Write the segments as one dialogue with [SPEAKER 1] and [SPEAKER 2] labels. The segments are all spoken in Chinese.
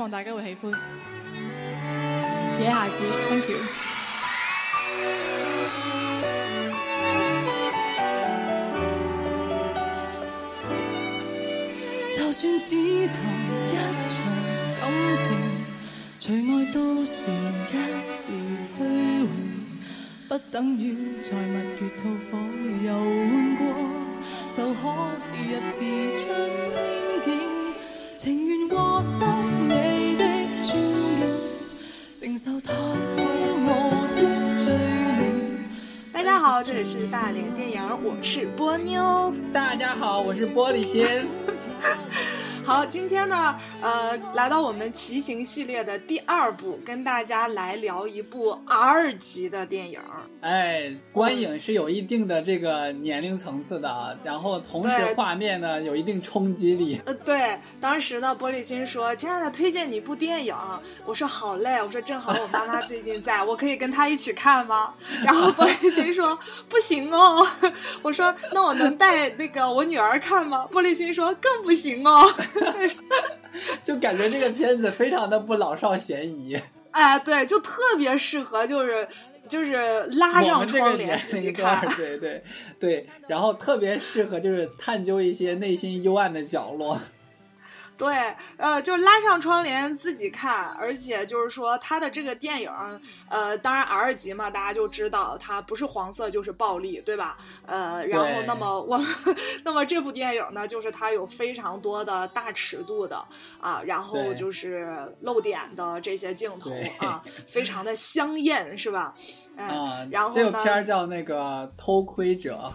[SPEAKER 1] 希望大家會喜歡。野孩子，thank you。
[SPEAKER 2] 就算只谈一場感情，除愛都是一時虛榮，不等於在蜜月吐火游玩過，就可自入自出仙境。情願獲得，承受太的罪名。
[SPEAKER 3] 大家好，这里是大连电影，我是波妞。
[SPEAKER 4] 大家好，我是玻璃心。
[SPEAKER 3] 好，今天呢，呃，来到我们骑行系列的第二部，跟大家来聊一部 R 级的电影。
[SPEAKER 4] 哎，观影是有一定的这个年龄层次的，然后同时画面呢有一定冲击力。
[SPEAKER 3] 呃，对，当时呢，玻璃心说：“亲爱的，推荐你一部电影。”我说：“好嘞。”我说：“正好我妈妈最近在，我可以跟她一起看吗？”然后玻璃心说：“不行哦。”我说：“那我能带那个我女儿看吗？”玻璃心说：“更不行哦。
[SPEAKER 4] 就感觉这个片子非常的不老少咸宜。”
[SPEAKER 3] 哎，对，就特别适合，就是就是拉上窗帘自己看
[SPEAKER 4] 儿，。对对对，然后特别适合就是探究一些内心幽暗的角落。
[SPEAKER 3] 对，呃，就拉上窗帘自己看，而且就是说他的这个电影，呃，当然 R 级嘛，大家就知道它不是黄色就是暴力，对吧？呃，然后那么我，那么这部电影呢，就是它有非常多的大尺度的啊，然后就是露点的这些镜头啊，非常的 香艳，是吧？哎、
[SPEAKER 4] 啊，
[SPEAKER 3] 然后呢
[SPEAKER 4] 这个片儿叫那个偷窥者。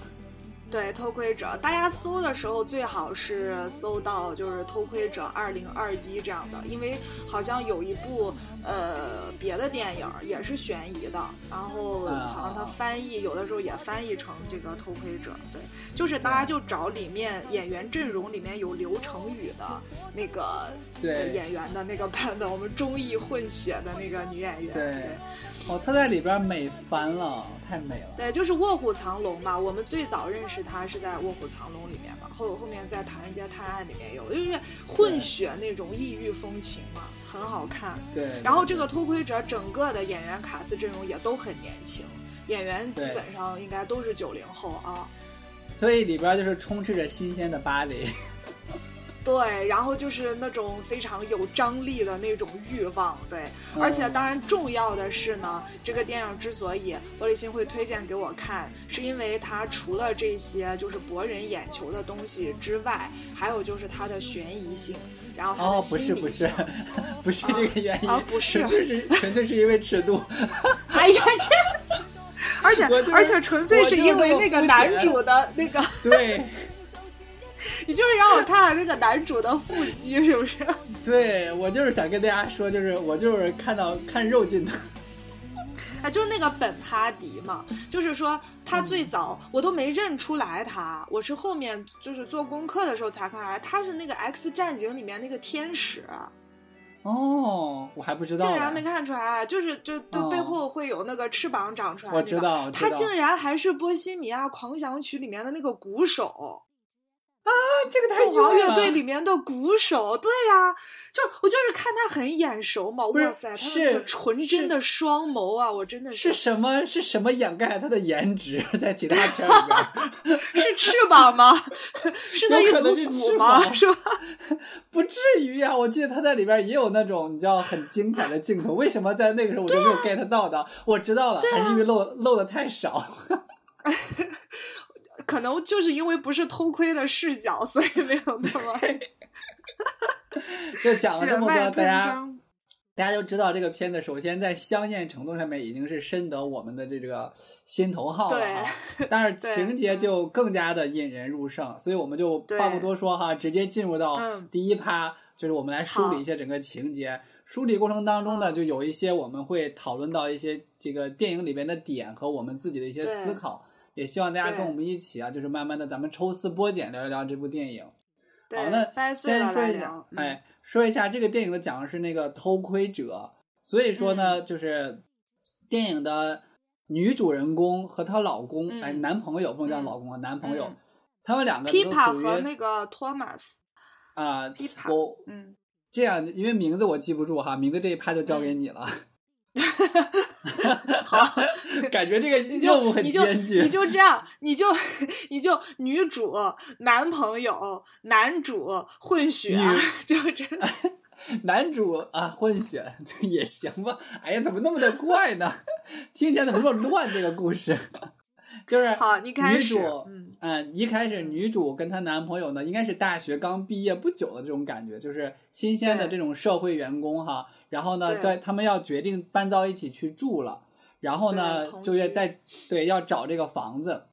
[SPEAKER 3] 对，偷窥者，大家搜的时候最好是搜到就是偷窥者二零二一这样的，因为好像有一部呃别的电影也是悬疑的，然后
[SPEAKER 4] 啊
[SPEAKER 3] 好像它翻译有的时候也翻译成这个偷窥者，对，就是大家就找里面演员阵容里面有刘成宇的那个呃
[SPEAKER 4] 对。
[SPEAKER 3] 演员的那个版本，我们中译混血的那个女演员，
[SPEAKER 4] 对，哦，他在里边美翻了，太美了。
[SPEAKER 3] 对，就是《卧虎藏龙》嘛。我们最早认识他是在《卧虎藏龙》里面嘛，后后面在《唐人街探案》里面有，就是混血那种异域风情嘛，很好看。
[SPEAKER 4] 对，
[SPEAKER 3] 然后这个偷窥者整个的演员卡司阵容也都很年轻，演员基本上应该都是九零后啊。
[SPEAKER 4] 所以里边就是充斥着新鲜的芭蕾。
[SPEAKER 3] 对，然后就是那种非常有张力的那种欲望，对，
[SPEAKER 4] 嗯
[SPEAKER 3] 而且当然重要的是呢，这个电影之所以玻璃心会推荐给我看，是因为它除了这些就是博人眼球的东西之外，还有就是它的悬疑性，然后它的
[SPEAKER 4] 哦，不是不是不是这个原因，
[SPEAKER 3] 啊不是
[SPEAKER 4] 纯粹是纯粹是因为尺度。
[SPEAKER 3] 哎呀，这，而且而且纯粹
[SPEAKER 4] 是
[SPEAKER 3] 是因为
[SPEAKER 4] 那
[SPEAKER 3] 个男主的那个，
[SPEAKER 4] 对
[SPEAKER 3] 你就是让我看看那个男主的腹肌，是不是？
[SPEAKER 4] 对，我就是想跟大家说，就是我就是看到看肉进的。
[SPEAKER 3] 啊，就是那个本哈迪嘛，就是说他最早我都没认出来他，我是后面就是做功课的时候才看出来，他是那个《X 战警》里面那个天使，
[SPEAKER 4] 哦，我还不知道。
[SPEAKER 3] 竟然没看出来，就是就就
[SPEAKER 4] 哦
[SPEAKER 3] 背后会有那个翅膀长出来、那个，
[SPEAKER 4] 我，我知道
[SPEAKER 3] 他竟然还是《波西米亚狂想曲》里面的那个鼓手。
[SPEAKER 4] 这个太
[SPEAKER 3] 凤凰乐队里面的鼓手，对呀、就是我就是看他很眼熟嘛，哇塞，他
[SPEAKER 4] 是
[SPEAKER 3] 那个纯真的双眸啊，我真的
[SPEAKER 4] 是什么是什么掩盖他的颜值？在其他 片里面
[SPEAKER 3] 是翅膀吗？是那一组鼓吗？是吧？
[SPEAKER 4] 不至于呀、我记得他在里边也有那种你知道很精彩的镜头，为什么在那个时候我就没有 get 到的？我知道了，还是因为露露的太少。
[SPEAKER 3] 可能就是因为不是偷窥的视角，所以没有那么
[SPEAKER 4] 就讲了这么多，大家。大家就知道这个片子，首先在香艳程度上面已经是深得我们的这个心头好了哈，但是 情节就更加的引人入胜，所以我们就话不多说哈，直接进入到
[SPEAKER 3] 嗯
[SPEAKER 4] 第一趴，就是我们来梳理一下整个情节。梳理过程当中呢，就有一些我们会讨论到一些这个电影里边的点和我们自己的一些思考，也希望大家跟我们一起啊，就是慢慢的咱们抽丝剥茧聊一聊这部电影。好，那先说一下哎，说一下这个电影的讲的是那个偷窥者，所以说呢，
[SPEAKER 3] 嗯。
[SPEAKER 4] 就是电影的女主人公和她老公，
[SPEAKER 3] 嗯。
[SPEAKER 4] 哎，男朋友不能叫
[SPEAKER 3] 嗯
[SPEAKER 4] 老公啊，男朋友，
[SPEAKER 3] 嗯。
[SPEAKER 4] 他们两个都属于
[SPEAKER 3] 和那个托马斯，
[SPEAKER 4] 啊、我
[SPEAKER 3] 嗯。
[SPEAKER 4] 这样，因为名字我记不住哈，名字这一趴就交给你了。
[SPEAKER 3] 好，
[SPEAKER 4] 感觉这个
[SPEAKER 3] 你就你就
[SPEAKER 4] 艰巨。
[SPEAKER 3] 你就这样，你就你就女主、男朋友、男主混血，就这。
[SPEAKER 4] 男主啊，混血也行吧？哎呀，怎么那么的怪呢？听起来怎么那么乱？这个故事就是
[SPEAKER 3] 好，你开始。
[SPEAKER 4] 女主，
[SPEAKER 3] 嗯
[SPEAKER 4] 嗯，一开始女主跟她男朋友呢，应该是大学刚毕业不久的这种感觉，就是新鲜的这种社会员工哈。然后呢，在他们要决定搬到一起去住了，然后呢就要在对要找这个房子，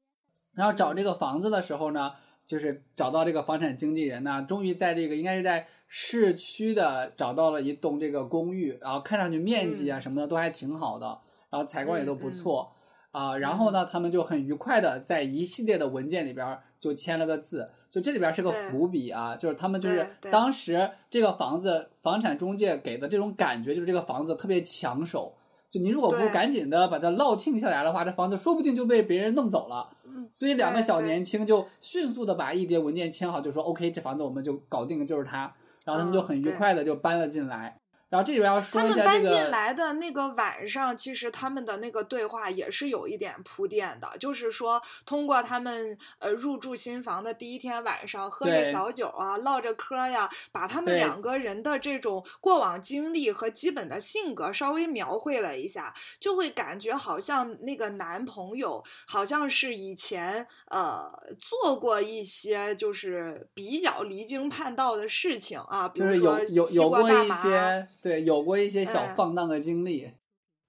[SPEAKER 4] 然后找这个房子的时候呢，就是找到这个房产经纪人呢，终于在这个应该是在市区的找到了一栋这个公寓，然后看上去面积啊什么的都还挺好的，然后采光也都不错。啊，然后呢，他们就很愉快的在一系列的文件里边儿就签了个字，就这里边是个伏笔啊，就是他们就是当时这个房子房产中介给的这种感觉，就是这个房子特别抢手，就你如果不
[SPEAKER 3] 对
[SPEAKER 4] 赶紧的把它落听下来的话，这房子说不定就被别人弄走了。
[SPEAKER 3] 嗯
[SPEAKER 4] 所以两个小年轻就迅速的把一叠文件签好，就说 OK，这房子我们就搞定了，就是它。然后他们就
[SPEAKER 3] 嗯
[SPEAKER 4] 很愉快的就搬了进来。然后这里边要说
[SPEAKER 3] 他们
[SPEAKER 4] 一下这个，
[SPEAKER 3] 搬进来的那个晚上，其实他们的那个对话也是有一点铺垫的，就是说通过他们呃入住新房的第一天晚上，喝着小酒啊，唠着嗑呀，把他们两个人的这种过往经历和基本的性格稍微描绘了一下，就会感觉好像那个男朋友好像是以前呃做过一些就是比较离经叛道的事情啊，比
[SPEAKER 4] 就是
[SPEAKER 3] 如说
[SPEAKER 4] 有有
[SPEAKER 3] 吸
[SPEAKER 4] 有过一
[SPEAKER 3] 大麻
[SPEAKER 4] 些对有过一些小
[SPEAKER 3] 哎
[SPEAKER 4] 放荡的经历。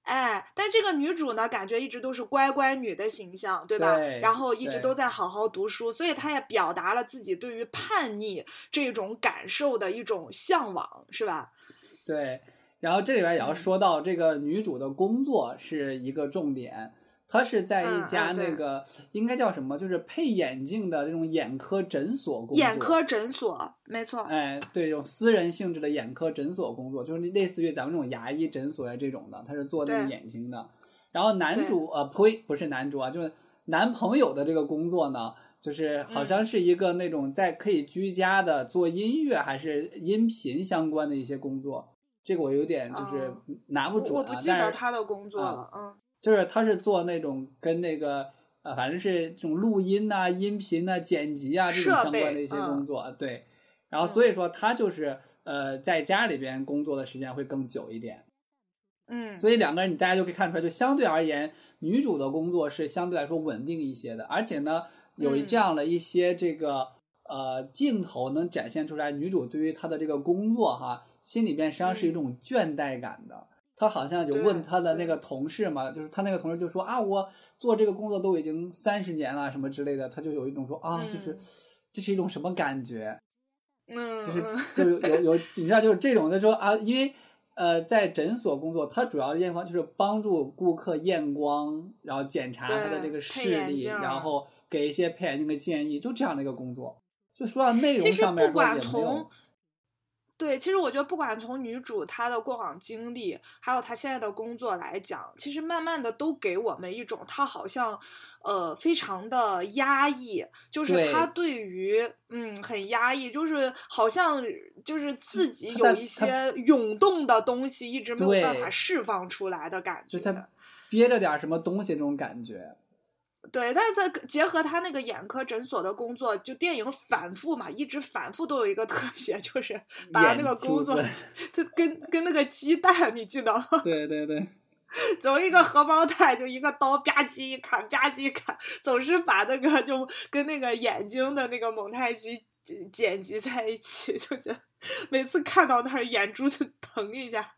[SPEAKER 3] 哎，但这个女主呢，感觉一直都是乖乖女的形象，对吧？
[SPEAKER 4] 对
[SPEAKER 3] 然后一直都在好好读书，所以她也表达了自己对于叛逆这种感受的一种向往，是吧？
[SPEAKER 4] 对，然后这里边也要
[SPEAKER 3] 嗯
[SPEAKER 4] 说到这个女主的工作是一个重点，她是在
[SPEAKER 3] 嗯
[SPEAKER 4] 一家那个、应该叫什么，就是配眼镜的这种眼科诊所工作。
[SPEAKER 3] 眼科诊所，没错。
[SPEAKER 4] 哎，对，这种私人性质的眼科诊所工作，就是类似于咱们这种牙医诊所呀这种的，他是做那个眼睛的。然后男主呃呸，不是男主啊，就是男朋友的这个工作呢，就是好
[SPEAKER 3] 嗯
[SPEAKER 4] 像是一个那种在可以居家的做音乐还是音频相关的一些工作。这个我有点就是
[SPEAKER 3] 哦
[SPEAKER 4] 拿不准啊，
[SPEAKER 3] 我我不记得他的工作
[SPEAKER 4] 啊
[SPEAKER 3] 了，嗯。
[SPEAKER 4] 就是他是做那种跟那个呃，反正是这种录音呐、音频呐、剪辑啊这种相关的一些
[SPEAKER 3] 嗯。
[SPEAKER 4] 工作，对。然后所以说他就是呃，在家里边工作的时间会更久一点，
[SPEAKER 3] 嗯，
[SPEAKER 4] 所以两个人你大家就可以看出来，就相对而言，女主的工作是相对来说稳定一些的，而且呢，有
[SPEAKER 3] 嗯。
[SPEAKER 4] 这样的一些这个呃镜头能展现出来，女主对于她的这个工作哈，心里边实际上是一种倦怠感的。她好像就问
[SPEAKER 3] 嗯对对
[SPEAKER 4] 她的那个同事嘛，就是他那个同事就说啊，我做这个工作都已经三十年了，什么之类的，他就有一种说啊，就是
[SPEAKER 3] 嗯
[SPEAKER 4] 这是一种什么感觉？
[SPEAKER 3] 嗯，
[SPEAKER 4] 就是
[SPEAKER 3] 嗯
[SPEAKER 4] 就有有有，你知道就是这种的说啊，因为呃在诊所工作，他主要的验光就是帮助顾客验光，然后检查他的这个视力，然后给一些配眼镜的建议，就这样的一个工作。就说到内容上面说
[SPEAKER 3] 不管
[SPEAKER 4] 也没有
[SPEAKER 3] 从，对，其实我觉得不管从女主她的过往经历，还有她现在的工作来讲，其实慢慢的都给我们一种她好像，呃，非常的压抑，就是她对于嗯很压抑，就是好像就是自己有一些涌动的东西一直没有办法释放出来的感觉。
[SPEAKER 4] 就他憋着点儿什么东西这种感觉。
[SPEAKER 3] 对，但他结合他那个眼科诊所的工作，就电影反复嘛，一直反复都有一个特写，就是把那个工作，他跟跟那个鸡蛋，你记得吗？
[SPEAKER 4] 对 对对，
[SPEAKER 3] 走一个荷包蛋，就一个刀吧唧一砍，吧唧一砍，总是把那个就跟那个眼睛的那个蒙太奇剪剪辑在一起，就觉得每次看到那儿眼珠子疼一下。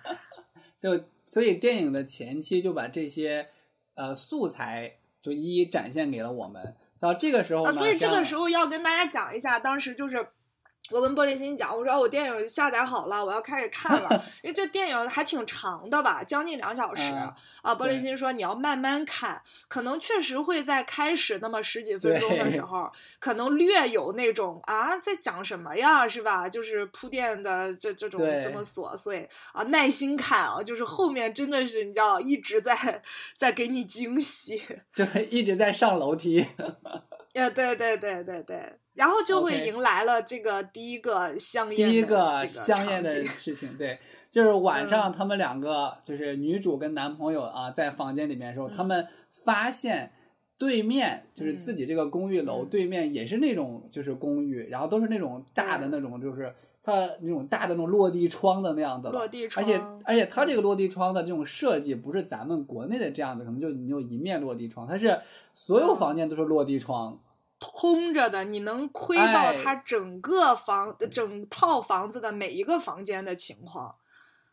[SPEAKER 4] 就所以电影的前期就把这些呃素材就一一展现给了我们。然后这个时候
[SPEAKER 3] 啊，
[SPEAKER 4] 呢，
[SPEAKER 3] 所以这个时候要跟大家讲一下，当时就是。我跟玻璃心讲，我说我电影下载好了，我要开始看了，因为这电影还挺长的吧，将近两小时、
[SPEAKER 4] 嗯
[SPEAKER 3] 啊。玻璃心说你要慢慢看，可能确实会在开始那么十几分钟的时候，可能略有那种啊在讲什么呀，是吧？就是铺垫的这这种这么琐碎啊，耐心看啊，就是后面真的是你知道一直在在给你惊喜。
[SPEAKER 4] 就一直在上楼梯。
[SPEAKER 3] 呃，对对对对对，然后就会迎来了这个第一个香艳
[SPEAKER 4] 第一
[SPEAKER 3] 个
[SPEAKER 4] 香烟的事情，对，就是晚上他们两个就是女主跟男朋友啊在房间里面的时候，他们发现。对面就是自己这个公寓楼对面也是那种就是公寓，然后都是那种大的那种就是它那种大的那种落地窗的那样子，
[SPEAKER 3] 落地。窗，
[SPEAKER 4] 而且而且它这个落地窗的这种设计不是咱们国内的这样子，可能就你有一面落地窗，它是所有房间都是落地窗，
[SPEAKER 3] 通着的，你能窥到它整个房整套房子的每一个房间的情况。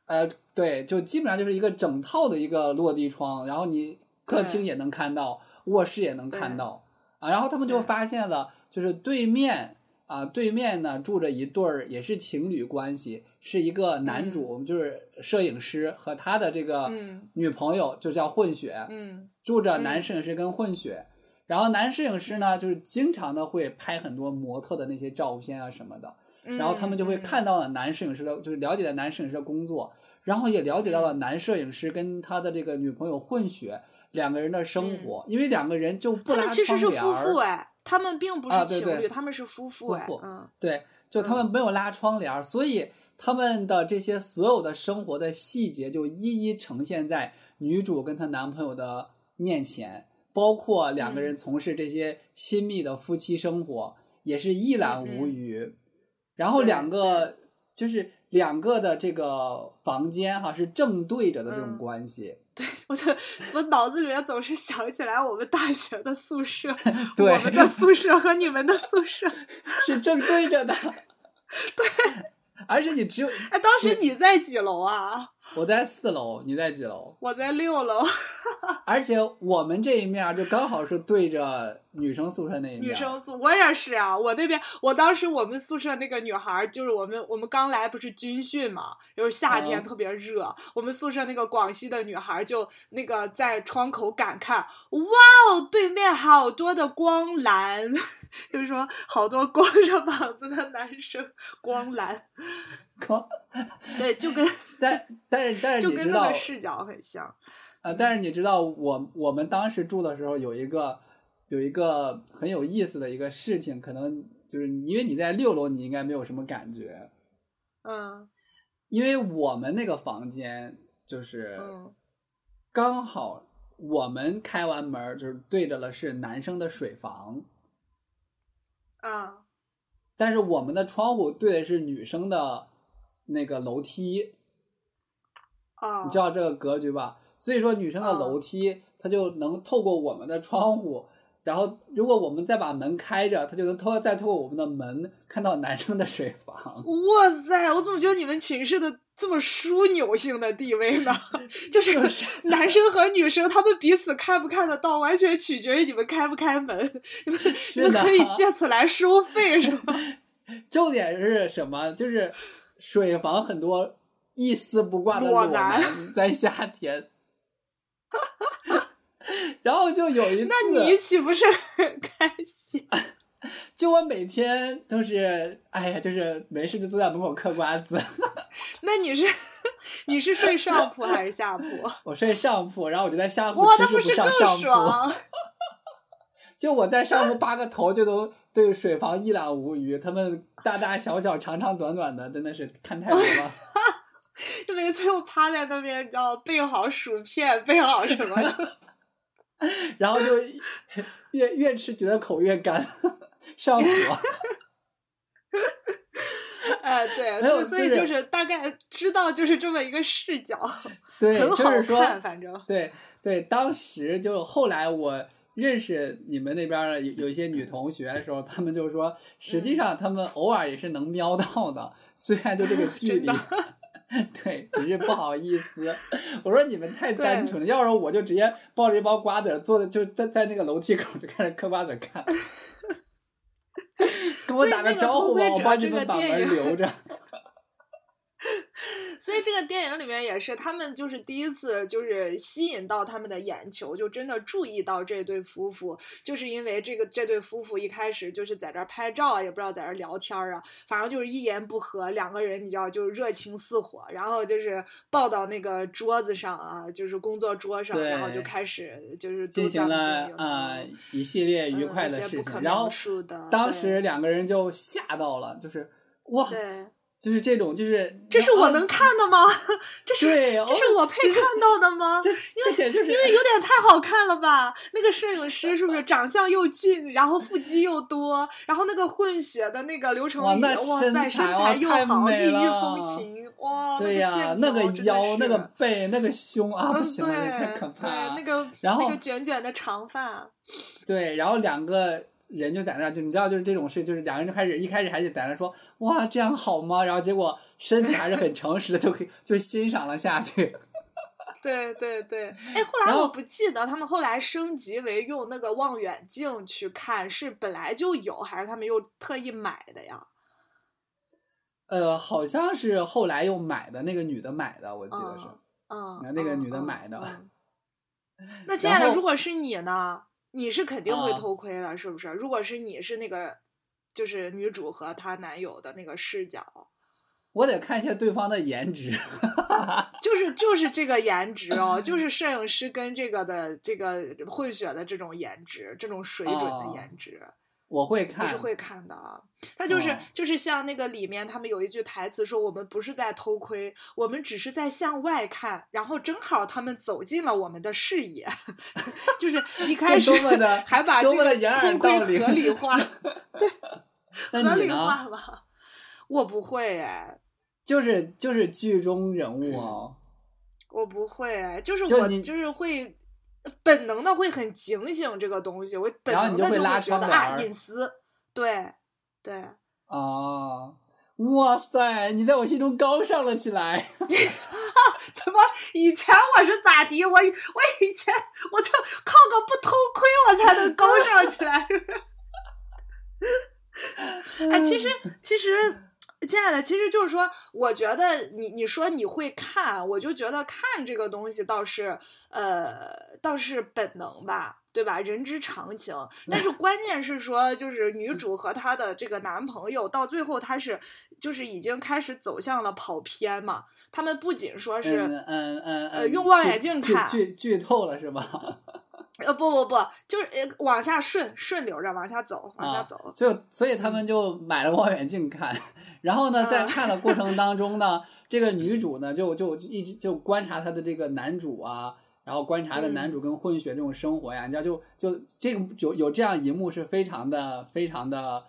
[SPEAKER 4] 呃，对，就基本上就是一个整套的一个落地窗，然后你客厅也能看到。卧室也能看到。啊，然后他们就发现了，就是对面啊，对面呢住着一对儿也是情侣关系，是一个男主，我们就是摄影师和他的这个女朋友，就叫混血，住着男摄影师跟混血，然后男摄影师呢就是经常的会拍很多模特的那些照片啊什么的，然后他们就会看到了男摄影师的，就是了解了男摄影师的工作，然后也了解到了男摄影师跟他的这个女朋友混血。两个人的生活，因为两个人就不拉窗帘
[SPEAKER 3] 他们其实是夫妇哎，他们并不是情侣，他们是夫妇哎，嗯，
[SPEAKER 4] 对，就他们没有拉窗帘，所以他们的这些所有的生活的细节就一一呈现在女主跟她男朋友的面前，包括两个人从事这些亲密的夫妻生活，也是一览无余。然后两个就是两个的这个房间哈是正对着的这种关系。
[SPEAKER 3] 对，我就我脑子里面总是想起来我们大学的宿舍 我们的宿舍和你们的宿舍
[SPEAKER 4] 是正对着的。
[SPEAKER 3] 对。
[SPEAKER 4] 而且你只有
[SPEAKER 3] 哎，当时你在几楼啊？
[SPEAKER 4] 我在四楼，你在几楼？
[SPEAKER 3] 我在六楼。
[SPEAKER 4] 而且我们这一面就刚好是对着女生宿舍那一。
[SPEAKER 3] 女生宿，我也是啊。我那边，我当时我们宿舍那个女孩，就是我们我们刚来不是军训嘛，就是夏天特别热。我们宿舍那个广西的女孩就那个在窗口感叹：“哇哦，对面好多的光蓝，就是说好多光着膀子的男生，光蓝。”
[SPEAKER 4] 光，
[SPEAKER 3] 对，就跟
[SPEAKER 4] 但 但是但是
[SPEAKER 3] 就跟那个视角很像
[SPEAKER 4] 啊！但是你知道，我我们当时住的时候有一个有一个很有意思的一个事情，可能就是因为你在六楼，你应该没有什么感觉，
[SPEAKER 3] 嗯，
[SPEAKER 4] 因为我们那个房间就是刚好我们开完门就是对着了是男生的水房，
[SPEAKER 3] 啊。
[SPEAKER 4] 但是我们的窗户对的是女生的那个楼梯，
[SPEAKER 3] 啊，
[SPEAKER 4] 你知道这个格局吧？所以说女生的楼梯，它就能透过我们的窗户，然后如果我们再把门开着，他就能透再透过我们的门看到男生的水房。
[SPEAKER 3] 哇塞！我怎么觉得你们寝室的？这么枢纽性的地位呢？就是 男生和女生他们彼此看不看得到，完全取决于你们开不开门。你们 你们可以借此来收费，是吗？
[SPEAKER 4] 重点是什么？就是水房很多一丝不挂的裸男在夏天。然后就有一次，
[SPEAKER 3] 那你岂不是很开心？
[SPEAKER 4] 就我每天都是，哎呀，就是没事就坐在门口嗑瓜子。
[SPEAKER 3] 那你是你是睡上铺还是下铺？
[SPEAKER 4] 我睡上铺，然后我就在下铺，
[SPEAKER 3] 那不是更爽？
[SPEAKER 4] 就我在上铺扒个头，就都对水房一览无余。他们大大小小、长长短短的，真的是看太多了。
[SPEAKER 3] 就每次我趴在那边，你知道备好薯片，备好什么，就
[SPEAKER 4] 然后就越越吃觉得口越干。上火，
[SPEAKER 3] 哎，对，所以所以就是大概知道就是这么一个视角，
[SPEAKER 4] 对，
[SPEAKER 3] 很
[SPEAKER 4] 好
[SPEAKER 3] 看，反正
[SPEAKER 4] 对对，当时就后来我认识你们那边有有一些女同学的时候，他们就说，实际上他们偶尔也是能瞄到的，虽然就这个 距离，对，只是不好意思。我说你们太单纯了，要是我就直接抱着一包瓜子坐在就在在那个楼梯口就开始嗑瓜子看。跟我打个招呼吧，我帮你们把门留着。
[SPEAKER 3] 所以这个电影里面也是，他们就是第一次就是吸引到他们的眼球，就真的注意到这对夫妇，就是因为这个这对夫妇一开始就是在这儿拍照啊，也不知道在这儿聊天啊，反正就是一言不合，两个人你知道就是热情似火，然后就是抱到那个桌子上啊，就是工作桌上，然后就开始就是
[SPEAKER 4] 进行了啊一系列愉快的事情，然后当时两个人就吓到了，就是哇。就是这种，就是
[SPEAKER 3] 这是我能看的吗？这是这是我配看到的吗？
[SPEAKER 4] 这
[SPEAKER 3] 因
[SPEAKER 4] 为
[SPEAKER 3] 因为有点太好看了吧？那个摄影师是不是长相又俊，然后腹肌又多，然后那个混血的那个刘成宇，哇塞，身材又好，异域风情，哇，
[SPEAKER 4] 对
[SPEAKER 3] 呀，
[SPEAKER 4] 那个腰，那个背，那个胸啊，不行
[SPEAKER 3] 了，
[SPEAKER 4] 太可怕了。
[SPEAKER 3] 那个
[SPEAKER 4] 然后
[SPEAKER 3] 那个卷卷的长发，
[SPEAKER 4] 对，然后两个。人就在那，就你知道，就是这种事，就是两个人就开始一开始还是在那说哇这样好吗？然后结果身体还是很诚实的，就可以就欣赏了下去。
[SPEAKER 3] 对对对，哎，后来我不记得他们后来升级为用那个望远镜去看，是本来就有，还是他们又特意买的呀？
[SPEAKER 4] 呃，好像是后来又买的，那个女的买的，我记得是，
[SPEAKER 3] 嗯，
[SPEAKER 4] 那个女的买的。
[SPEAKER 3] 那亲爱的，如果是你呢？你是肯定会偷窥的，是不是？如果是你是那个，就是女主和她男友的那个视角，
[SPEAKER 4] 我得看一下对方的颜值，
[SPEAKER 3] 就是就是这个颜值哦，就是摄影师跟这个的这个混血的这种颜值，这种水准的颜值。
[SPEAKER 4] 我会看，
[SPEAKER 3] 是会看的啊。他就是就是像那个里面，他们有一句台词说：“我们不是在偷窥，我们只是在向外看。”然后正好他们走进了我们的视野，就是一开始还把这个偷窥合理化，对，合理化了。我不会哎，
[SPEAKER 4] 就是就是剧中人物哦。
[SPEAKER 3] 我不会哎，就是我就是会。本能的会很警醒这个东西，我本能的就
[SPEAKER 4] 会
[SPEAKER 3] 觉得啊隐私，对对
[SPEAKER 4] 哦，哇塞，你在我心中高尚了起来。
[SPEAKER 3] 怎么以前我是咋的？我我以前我就靠个不偷窥我才能高尚起来。哎，其实其实。亲爱的，其实就是说，我觉得你你说你会看，我就觉得看这个东西倒是呃倒是本能吧，对吧？人之常情。但是 关键是说，就是女主和她的这个男朋友到最后，他是就是已经开始走向了跑偏嘛。他们不仅说是
[SPEAKER 4] 嗯嗯
[SPEAKER 3] 呃用望远镜看，
[SPEAKER 4] 剧剧透了是吧？
[SPEAKER 3] 呃不不不，就是呃往下顺顺流着往下走，往下走。
[SPEAKER 4] 就所以他们就买了望远镜看，然后呢，在看的过程当中呢，这个女主呢就就一直就观察她的这个男主啊，然后观察着男主跟混血这种生活呀，你知道就就这个有有这样一幕是非常的非常的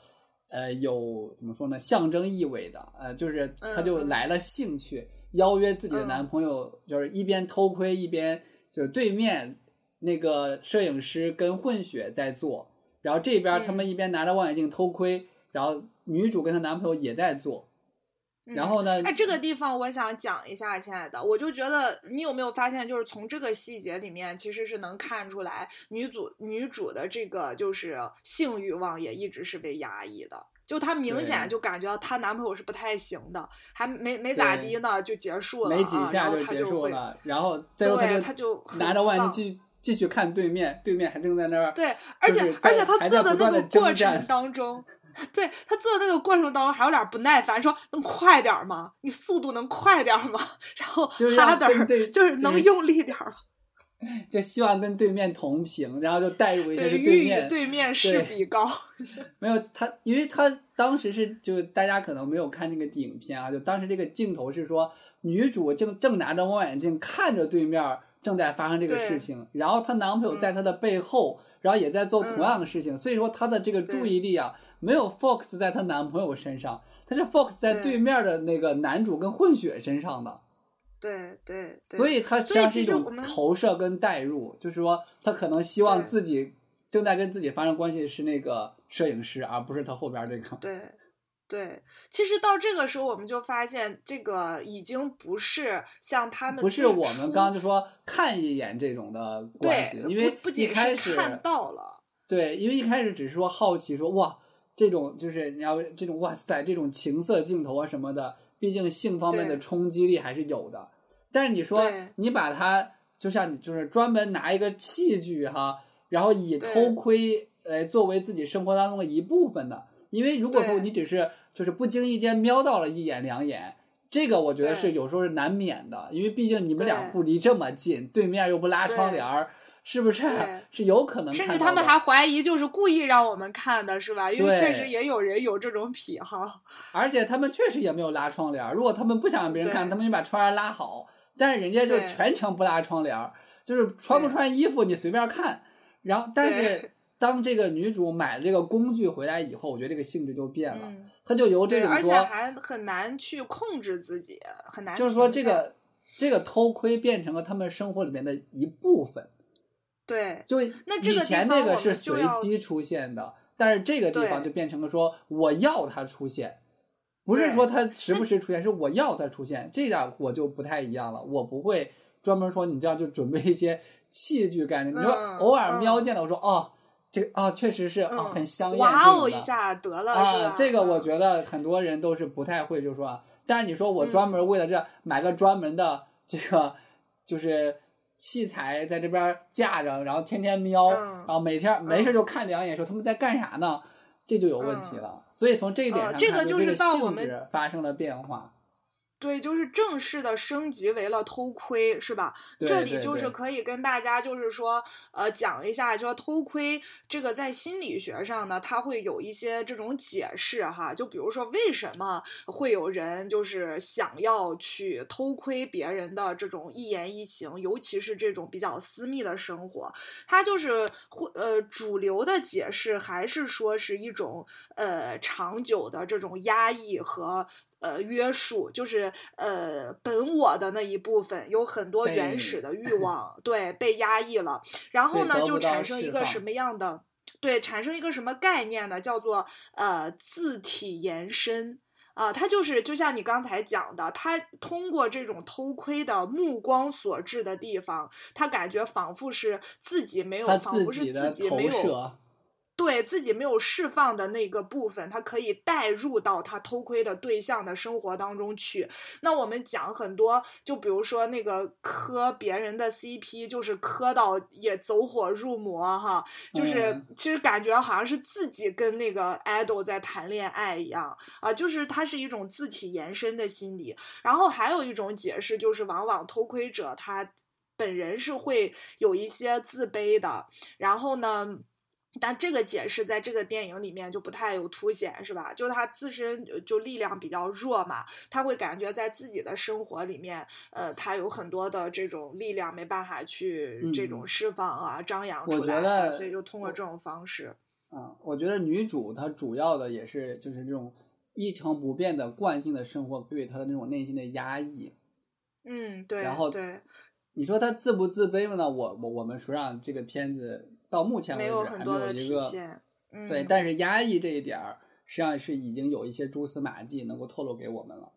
[SPEAKER 4] 呃有怎么说呢象征意味的呃就是她就来了兴趣，邀约自己的男朋友，就是一边偷窥一边就是对面。那个摄影师跟混血在做，然后这边他们一边拿着望远镜偷窥，然后女主跟她男朋友也在做，然后呢？
[SPEAKER 3] 哎，这个地方我想讲一下，亲爱的，我就觉得你有没有发现，就是从这个细节里面，其实是能看出来女主女主的这个就是性欲望也一直是被压抑的，就她明显就感觉到她男朋友是不太行的，还没没咋地呢就结束了，
[SPEAKER 4] 没几下
[SPEAKER 3] 就
[SPEAKER 4] 结束了，然后
[SPEAKER 3] 对
[SPEAKER 4] 他
[SPEAKER 3] 就
[SPEAKER 4] 拿着望远镜。继续看对面，对面还正在那儿。
[SPEAKER 3] 对，而且而且他做
[SPEAKER 4] 的
[SPEAKER 3] 那个过程当中，对他做的那个过程当中还有点不耐烦，说能快点吗？你速度能快点吗？然后哈点就是能用力点吗？
[SPEAKER 4] 就希望跟对面同频，然后就带入一下对面。
[SPEAKER 3] 对面势比高。
[SPEAKER 4] 没有他，因为他当时是就大家可能没有看那个影片啊，就当时这个镜头是说女主正正拿着望远镜看着对面。正在发生这个事情，然后她男朋友在她的背后，然后也在做同样的事情，所以说她的这个注意力啊，没有 focus 在她男朋友身上，她是 focus 在对面的那个男主跟混血身上的。
[SPEAKER 3] 对对。
[SPEAKER 4] 所以她实际上是一种投射跟代入，就是说她可能希望自己正在跟自己发生关系的是那个摄影师，而不是她后边这个。
[SPEAKER 3] 对。对，其实到这个时候，我们就发现这个已经不是像他们
[SPEAKER 4] 不是我们刚刚就说看一眼这种的关系，因为一开始
[SPEAKER 3] 看到了，
[SPEAKER 4] 对，因为一开始只是说好奇，说哇，这种就是你要这种哇塞，这种情色镜头啊什么的，毕竟性方面的冲击力还是有的。但是你说你把它就像你就是专门拿一个器具哈，然后以偷窥来作为自己生活当中的一部分的，因为如果说你只是就是不经意间瞄到了一眼两眼，这个我觉得是有时候是难免的，因为毕竟你们两户离这么近，对面又不拉窗帘儿。是不是？是有可能。
[SPEAKER 3] 甚至他们还怀疑，就是故意让我们看的，是吧？因为确实也有人有这种癖好。
[SPEAKER 4] 而且他们确实也没有拉窗帘。如果他们不想让别人看，他们就把窗帘拉好。但是人家就全程不拉窗帘，就是穿不穿衣服你随便看。然后，但是当这个女主买了这个工具回来以后，我觉得这个性质就变了。她就由这种说，而且
[SPEAKER 3] 还很难去控制自己，很难。
[SPEAKER 4] 就是说，这个这个偷窥变成了他们生活里面的一部分。
[SPEAKER 3] 对，
[SPEAKER 4] 就
[SPEAKER 3] 那
[SPEAKER 4] 以前那个是随机出现的，但是这个地方就变成了说我要它出现，不是说它时不时出现，是我要它出现，这点我就不太一样了。我不会专门说你这样就准备一些器具干什么。你说偶尔瞄见了，我说哦，这个哦确实是哦很香艳，
[SPEAKER 3] 哇哦一下得了
[SPEAKER 4] 啊。这个我觉得很多人都是不太会，就是说，但是你说我专门为了这买个专门的这个就是。器材在这边架着，然后天天瞄，然后每天没事就看两眼，说他们在干啥呢？这就有问题了。所以从这一点上，
[SPEAKER 3] 这个
[SPEAKER 4] 就是
[SPEAKER 3] 性
[SPEAKER 4] 质发生了变化。
[SPEAKER 3] 对，就是正式的升级为了偷窥，是吧？这里就是可以跟大家就是说，呃，讲一下，就说偷窥这个在心理学上呢，它会有一些这种解释哈。就比如说，为什么会有人就是想要去偷窥别人的这种一言一行，尤其是这种比较私密的生活，它就是会呃，主流的解释还是说是一种呃长久的这种压抑和。呃，约束就是呃，本我的那一部分有很多原始的欲 望，对，被压抑了，然后呢，就产生一个什么样的？对，产生一个什么概念呢？叫做呃，自体延伸啊，它就是就像你刚才讲的，他通过这种偷窥的目光所至的地方，他感觉仿佛是自己没有，仿佛是自己没有。对自己没有释放的那个部分，他可以带入到他偷窥的对象的生活当中去。那我们讲很多，就比如说那个磕别人的 CP，就是磕到也走火入魔哈，就是其实感觉好像是自己跟那个 idol 在谈恋爱一样啊，就是它是一种自体延伸的心理。然后还有一种解释就是，往往偷窥者他本人是会有一些自卑的，然后呢。但这个解释在这个电影里面就不太有凸显，是吧？就他自身就力量比较弱嘛，他会感觉在自己的生活里面，呃，他有很多的这种力量没办法去这种释放啊、张扬出来，所以就通过这种方式。
[SPEAKER 4] 嗯，我觉得女主她主要的也是就是这种一成不变的惯性的生活对她的那种内心的压抑。
[SPEAKER 3] 嗯，对。
[SPEAKER 4] 然后
[SPEAKER 3] 对，
[SPEAKER 4] 你说她自不自卑吗？呢？我我我们说让这个片子。到目前为止还没
[SPEAKER 3] 有
[SPEAKER 4] 一个对，但是压抑这一点儿，实际上是已经有一些蛛丝马迹能够透露给我们了。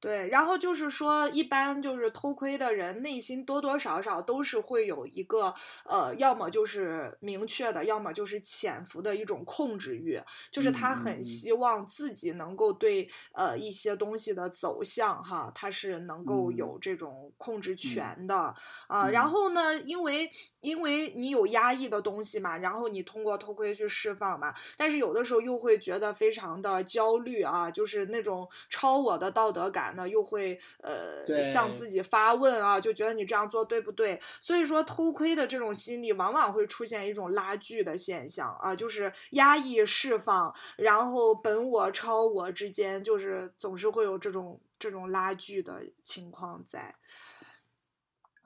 [SPEAKER 3] 对，然后就是说，一般就是偷窥的人内心多多少少都是会有一个呃，要么就是明确的，要么就是潜伏的一种控制欲，就是他很希望自己能够对呃一些东西的走向哈，他是能够有这种控制权的。啊。然后呢，因为因为你有压抑的东西嘛，然后你通过偷窥去释放嘛，但是有的时候又会觉得非常的焦虑啊，就是那种超我的道德感。呢又会呃向自己发问啊，就觉得你这样做对不对？所以说偷窥的这种心理往往会出现一种拉锯的现象啊，就是压抑释放，然后本我超我之间就是总是会有这种这种拉锯的情况在。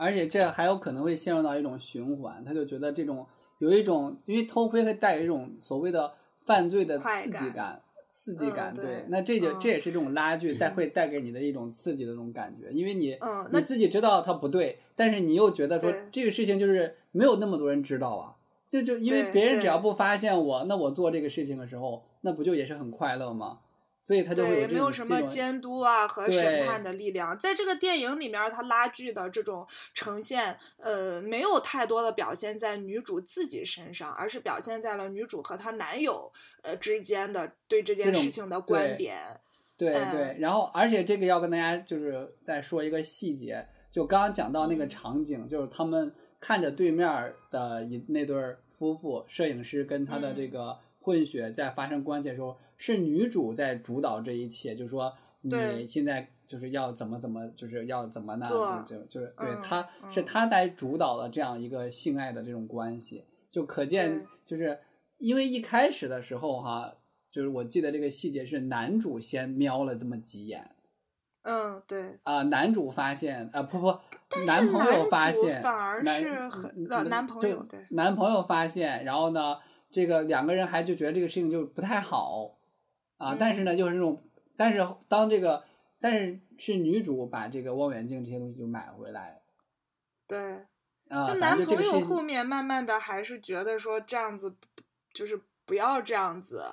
[SPEAKER 4] 而且这还有可能会陷入到一种循环，他就觉得这种有一种因为偷窥会带有一种所谓的犯罪的刺激感。刺激感，对，那这就这也是这种拉锯带会带给你的一种刺激的那种感觉，因为你你自己知道它不对，但是你又觉得说这个事情就是没有那么多人知道啊，就就因为别人只要不发现我，那我做这个事情的时候，那不就也是很快乐吗？所以他就会
[SPEAKER 3] 也没有什么监督啊和审判的力量，在这个电影里面，他拉锯的这种呈现，呃，没有太多的表现在女主自己身上，而是表现在了女主和她男友呃之间的对这件事情的观点。
[SPEAKER 4] 对
[SPEAKER 3] 哎
[SPEAKER 4] 对，然后而且这个要跟大家就是再说一个细节，就刚刚讲到那个场景，就是他们看着对面的一那对夫妇，摄影师跟他的这个混血在发生关系的时候，是女主在主导这一切，就是说你现在就是要怎么怎么，就是要怎么呢？
[SPEAKER 3] 做
[SPEAKER 4] 就就就是对
[SPEAKER 3] 嗯
[SPEAKER 4] 他是
[SPEAKER 3] 嗯
[SPEAKER 4] 他来主导了这样一个性爱的这种关系，就可见就是因为一开始的时候哈。就是我记得这个细节是男主先瞄了这么几眼，
[SPEAKER 3] 嗯，对。
[SPEAKER 4] 啊、男主发现啊、不不，男朋友发现，
[SPEAKER 3] 反而
[SPEAKER 4] 男
[SPEAKER 3] 是很
[SPEAKER 4] 嗯
[SPEAKER 3] 呃
[SPEAKER 4] 嗯就
[SPEAKER 3] 男朋友对
[SPEAKER 4] 男朋友发现，然后呢，这个两个人还就觉得这个事情就不太好啊，但
[SPEAKER 3] 嗯
[SPEAKER 4] 是呢，就是那种，但是当这个，但是是女主把这个望远镜这些东西就买回来
[SPEAKER 3] 对，
[SPEAKER 4] 啊，
[SPEAKER 3] 就男朋友后面慢慢的还是觉得说这样子就是不要这样子，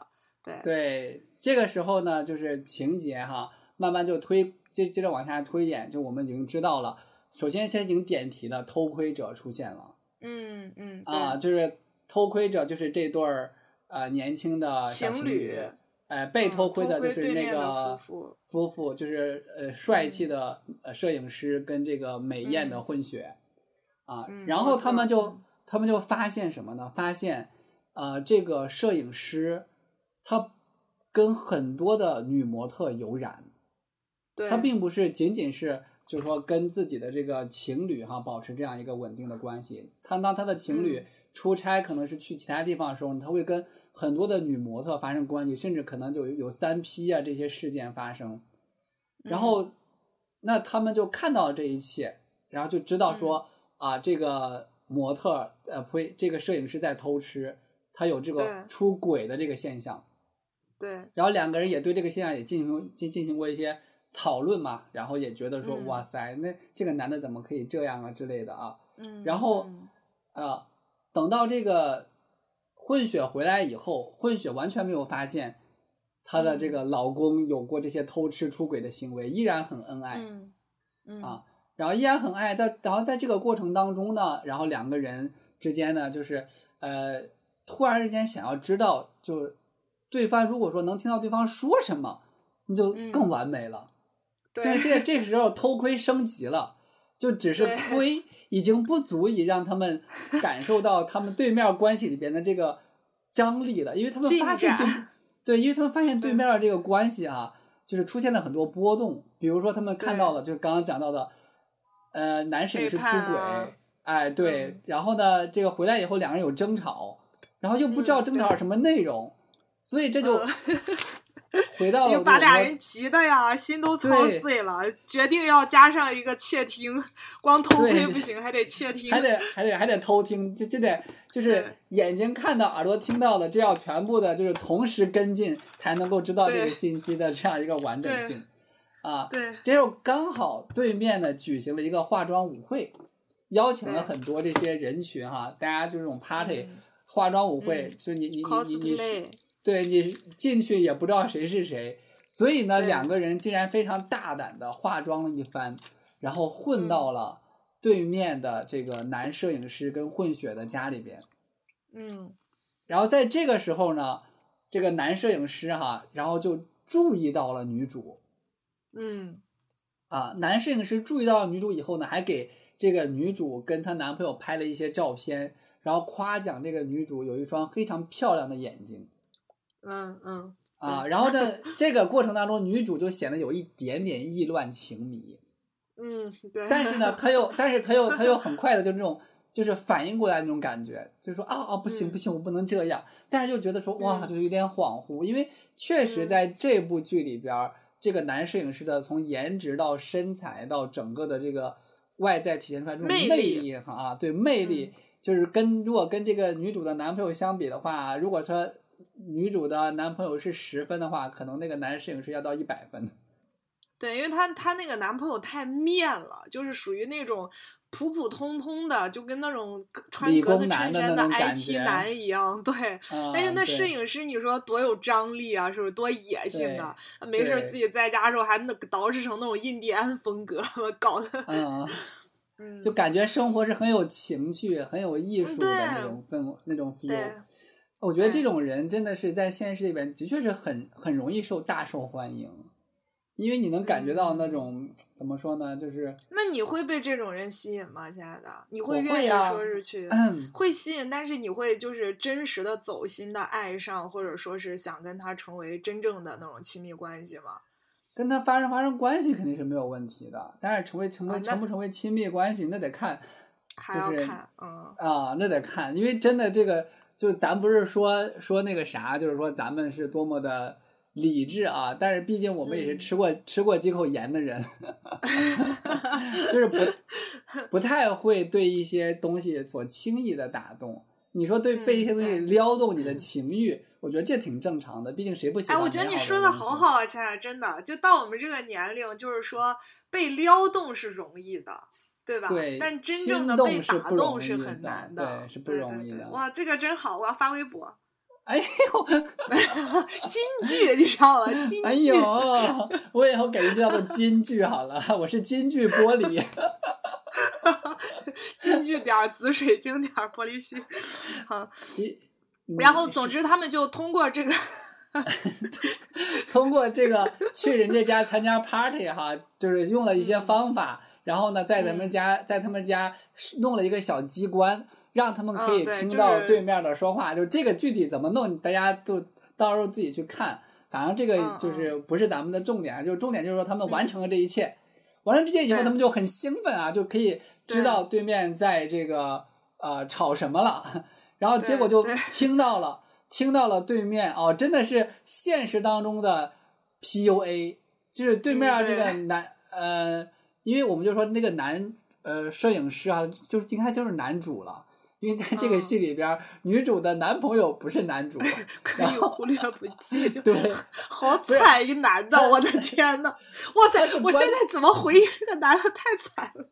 [SPEAKER 3] 对
[SPEAKER 4] 对，这个时候呢，就是情节哈，慢慢就推，接接着往下推演，就我们已经知道了，首先先已经点题了，偷窥者出现了。
[SPEAKER 3] 嗯嗯
[SPEAKER 4] 啊，就是偷窥者，就是这对儿呃年轻的小
[SPEAKER 3] 情
[SPEAKER 4] 侣
[SPEAKER 3] 侣，
[SPEAKER 4] 呃，被
[SPEAKER 3] 嗯
[SPEAKER 4] 偷窥的就是那个
[SPEAKER 3] 夫妇。
[SPEAKER 4] 夫妇，就是呃帅气
[SPEAKER 3] 嗯。
[SPEAKER 4] 的呃摄影师跟这个美艳的
[SPEAKER 3] 嗯。
[SPEAKER 4] 混血啊，
[SPEAKER 3] 嗯
[SPEAKER 4] 然后他们就
[SPEAKER 3] 嗯
[SPEAKER 4] 他们就发现什么呢？发现呃这个摄影师他跟很多的女模特有染，
[SPEAKER 3] 对。
[SPEAKER 4] 他并不是仅仅是就是说跟自己的这个情侣哈保持这样一个稳定的关系。他当他的情侣
[SPEAKER 3] 嗯
[SPEAKER 4] 出差可能是去其他地方的时候，他会跟很多的女模特发生关系，甚至可能就有有三 P 啊这些事件发生。然后，那他们就看到了这一切，然后就知道说、啊，这个模特呃呸，这个摄影师在偷吃，他有这个出轨的这个现象。
[SPEAKER 3] 对
[SPEAKER 4] 然后两个人也对这个现象也进行进进行过一些讨论嘛，然后也觉得说，
[SPEAKER 3] 嗯。
[SPEAKER 4] 哇塞，那这个男的怎么可以这样啊之类的啊，
[SPEAKER 3] 嗯，
[SPEAKER 4] 然后
[SPEAKER 3] 嗯。
[SPEAKER 4] 呃，等到这个混血回来以后，混血完全没有发现她的这个老公有过这些偷吃出轨的行为，依然很恩爱。
[SPEAKER 3] 嗯嗯。
[SPEAKER 4] 啊。然后依然很爱，在然后在这个过程当中呢，然后两个人之间呢，就是呃，突然之间想要知道，就是对方如果说能听到对方说什么，那就
[SPEAKER 3] 嗯。
[SPEAKER 4] 更完美了。
[SPEAKER 3] 对
[SPEAKER 4] 就是这这时候偷窥升级了，就只是
[SPEAKER 3] 对。
[SPEAKER 4] 窥已经不足以让他们感受到他们对面关系里边的这个张力了，因为他们发现对 对，因为他们发现对
[SPEAKER 3] 对
[SPEAKER 4] 面的这个关系啊，就是出现了很多波动，比如说他们看到了，就刚刚讲到的，呃，男摄影师
[SPEAKER 3] 背
[SPEAKER 4] 出轨，哎，对，
[SPEAKER 3] 嗯。
[SPEAKER 4] 然后呢，这个回来以后两个人有争吵，然后又不知道争吵什么内容，所以这就
[SPEAKER 3] 嗯
[SPEAKER 4] 回到
[SPEAKER 3] 把俩人急的呀，心都操碎了，决定要加上一个窃听，光偷窥不行，还得窃听，
[SPEAKER 4] 还得还得还得偷听，这这得就是眼睛看到，耳朵听到的，这要全部的就是同时跟进，才能够知道这个信息的这样一个完整性。啊，
[SPEAKER 3] 对
[SPEAKER 4] 这时候刚好对面呢举行了一个化妆舞会，邀请了很多这些人群哈，大家就这种 party、
[SPEAKER 3] 嗯
[SPEAKER 4] 化妆舞会，
[SPEAKER 3] 嗯
[SPEAKER 4] 就你你你你你是对你进去也不知道谁是谁，所以呢，两个人竟然非常大胆的化妆了一番，然后混
[SPEAKER 3] 嗯
[SPEAKER 4] 到了对面的这个男摄影师跟混血的家里边。
[SPEAKER 3] 嗯
[SPEAKER 4] 然后在这个时候呢，这个男摄影师哈，然后就注意到了女主
[SPEAKER 3] 嗯
[SPEAKER 4] 啊，男摄影师注意到了女主以后呢，还给这个女主跟她男朋友拍了一些照片，然后夸奖这个女主有一双非常漂亮的眼睛。
[SPEAKER 3] 嗯嗯，
[SPEAKER 4] 啊，然后呢，这个过程当中，女主就显得有一点点意乱情迷，
[SPEAKER 3] 嗯对，
[SPEAKER 4] 但是呢，她又，但是她又，她又很快的就那种，就是反应过来那种感觉，就是说啊啊，不行
[SPEAKER 3] 嗯。
[SPEAKER 4] 不行，我不能这样，但是又觉得说哇，
[SPEAKER 3] 嗯。
[SPEAKER 4] 就是有点恍惚，因为确实
[SPEAKER 3] 嗯。
[SPEAKER 4] 在这部剧里边儿，这个男摄影师的从颜值到身材到整个的这个外在体现出来这种魅
[SPEAKER 3] 力
[SPEAKER 4] 哈啊，对魅力，就是跟如果跟这个女主的男朋友相比的话，如果说女主的男朋友是十分的话，可能那个男摄影师要到一百分。
[SPEAKER 3] 对，因为她她那个男朋友太面了，就是属于那种普普通通的，就跟那种穿格子衬衫的 IT 男一样。对，但是那摄影师你说多有张力啊，是不是多野性啊？没事自己在家的时候还那个捯饬成那种印第安风格，搞得
[SPEAKER 4] 就感觉生活是很有情趣、很有艺术的那种氛围、那种 feel
[SPEAKER 3] 对。
[SPEAKER 4] 我觉得这种人真的是在现实里边的确是很很容易受大受欢迎，因为你能感觉到那种怎么说呢，就是
[SPEAKER 3] 那你会被这种人吸引吗，亲爱的？你会愿意说是去会吸引，但是你会就是真实的走心的爱上，或者说是想跟他成为真正的那种亲密关系吗？
[SPEAKER 4] 跟他发生发生关系肯定是没有问题的，但是成为成为、
[SPEAKER 3] 啊
[SPEAKER 4] 成不成为亲密关系那得看
[SPEAKER 3] 还要
[SPEAKER 4] 就是
[SPEAKER 3] 看，嗯
[SPEAKER 4] 啊，那得看，因为真的这个就咱不是说说那个啥，就是说咱们是多么的理智啊，但是毕竟我们也是
[SPEAKER 3] 嗯
[SPEAKER 4] 吃过、吃过几口盐的人，就是不不太会对一些东西所轻易的打动。你说对被一些东西
[SPEAKER 3] 嗯
[SPEAKER 4] 撩动你的情欲，我觉得这挺正常的，毕竟谁不喜
[SPEAKER 3] 哎，
[SPEAKER 4] 欢？
[SPEAKER 3] 我觉得你说的好。好啊，亲爱的，真的，就到我们这个年龄，就是说被撩动是容易的，对吧？
[SPEAKER 4] 对
[SPEAKER 3] 但真正的被打动是很难的
[SPEAKER 4] 对是不
[SPEAKER 3] 对
[SPEAKER 4] 容易的
[SPEAKER 3] 对对哇，这个真好，我要发微博。
[SPEAKER 4] 哎呦，
[SPEAKER 3] 金句，你知道吗？金句。
[SPEAKER 4] 哎呦，我以后改名叫做金句好了，我是金句玻璃。
[SPEAKER 3] 金句点儿紫水晶点儿玻璃心，好。然后，总之，他们就通过这个，
[SPEAKER 4] 通过这个去人家家参加 party 哈，就是用了一些方法，然后呢，在咱们
[SPEAKER 3] 嗯
[SPEAKER 4] 家，在他们家弄了一个小机关，让他们可以听到对面的说话。就这个具体怎么弄，大家都到时候自己去看。反正这个
[SPEAKER 3] 嗯
[SPEAKER 4] 就是不是咱们的重点，就是重点就是说他们完成了这一切，完了这些以后，他们就很兴奋啊，就可以知道对面在这个呃吵什么了，然后结果就 听到了。听到了对面哦，真的是现实当中的 PUA，就是对面
[SPEAKER 3] 嗯
[SPEAKER 4] 这个
[SPEAKER 3] 对
[SPEAKER 4] 男、呃，因为我们就说那个男呃摄影师啊，就是应该就是男主了，因为在这个
[SPEAKER 3] 嗯
[SPEAKER 4] 戏里边儿，女主的男朋友不是男主，
[SPEAKER 3] 可以忽略不计，就
[SPEAKER 4] 对，
[SPEAKER 3] 好惨一男的，我的天呐，哇塞，我现在怎么回忆这个男的太惨了。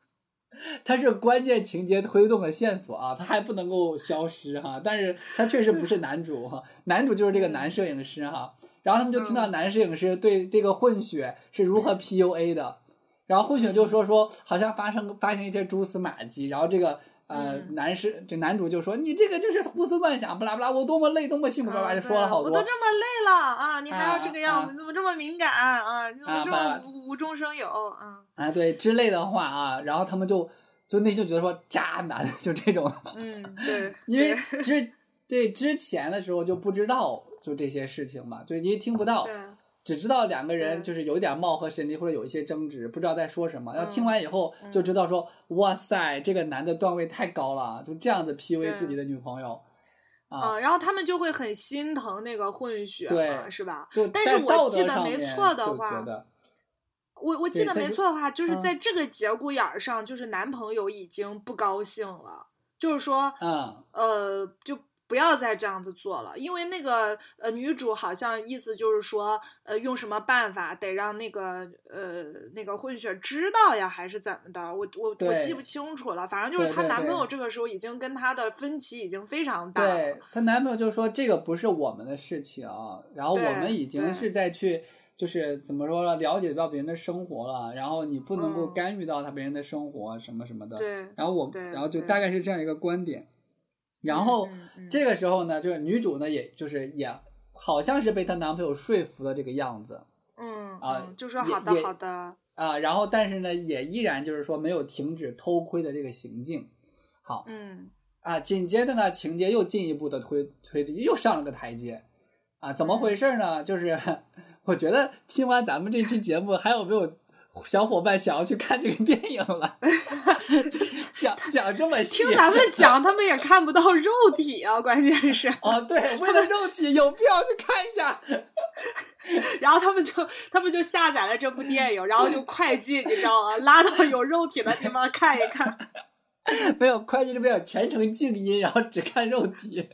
[SPEAKER 4] 它是关键情节推动的线索啊，它还不能够消失哈，但是他确实不是男主哈，男主就是这个男摄影师哈，然后他们就听到
[SPEAKER 3] 嗯。
[SPEAKER 4] 男摄影师对这个混血是如何 PUA 的，然后混血就说说好像发生发现一些蛛丝马迹，然后这个呃
[SPEAKER 3] 嗯
[SPEAKER 4] 男士这男主就说你这个就是胡思乱想，不拉不拉，我多么累多么辛苦，巴拉巴就说了好多
[SPEAKER 3] 嗯我都，这么累了啊，你还要这个样子，
[SPEAKER 4] 啊
[SPEAKER 3] 你怎么这么敏感啊？你怎么这么无无中生有啊？
[SPEAKER 4] 啊对之类的话啊，然后他们就就内心就觉得说渣男就这种。
[SPEAKER 3] 嗯，对，
[SPEAKER 4] 因为
[SPEAKER 3] 对
[SPEAKER 4] 之对之前的时候就不知道就这些事情嘛，就因为听不到，
[SPEAKER 3] 对
[SPEAKER 4] 只知道两个人就是有点貌合神离或者有一些争执，不知道在说什么。然后
[SPEAKER 3] 嗯
[SPEAKER 4] 听完以后就知道说，哇塞，这个男的段位太高了，就这样子 PUA 自己的女朋友啊，
[SPEAKER 3] 啊，然后他们就会很心疼那个混血
[SPEAKER 4] 对
[SPEAKER 3] 嘛，是吧？但是我记得没错的话我我记得没错的话，就是
[SPEAKER 4] 嗯。
[SPEAKER 3] 在这个节骨眼儿上，就是男朋友已经不高兴了，就是说，
[SPEAKER 4] 嗯，
[SPEAKER 3] 呃，就不要再这样子做了，因为那个呃女主好像意思就是说，呃，用什么办法得让那个呃那个混血知道呀，还是怎么的？我我我记不清楚了，反正就是她男朋友这个时候已经跟她的分歧已经非常大了
[SPEAKER 4] 对，她男朋友就说这个不是我们的事情，然后我们已经是在去。就是怎么说呢？了解到别人的生活了，然后你不能够
[SPEAKER 3] 嗯
[SPEAKER 4] 干预到他别人的生活什么什么的。
[SPEAKER 3] 对，
[SPEAKER 4] 然后我，然后就大概是这样一个观点。然后这个时候呢，就是女主呢，也就是也好像是被她男朋友说服的这个样子
[SPEAKER 3] 嗯
[SPEAKER 4] 啊
[SPEAKER 3] 嗯，就说好的好的，
[SPEAKER 4] 啊。然后但是呢，也依然就是说没有停止偷窥的这个行径。好
[SPEAKER 3] 嗯
[SPEAKER 4] 啊，紧接着呢，情节又进一步的推推又上了个台阶啊，怎么回事呢？就是 我觉得听完咱们这期节目，还有没有小伙伴想要去看这个电影了？讲讲这么 细，
[SPEAKER 3] 听咱们讲，他们也看不到肉体啊，关键是，
[SPEAKER 4] 哦，对，为了肉体有必要去看一下。
[SPEAKER 3] 然后他们就他们就下载了这部电影，然后就快进，你知道吗？拉到有肉体的地方看一看。
[SPEAKER 4] 没有，快进这边有全程静音，然后只看肉体。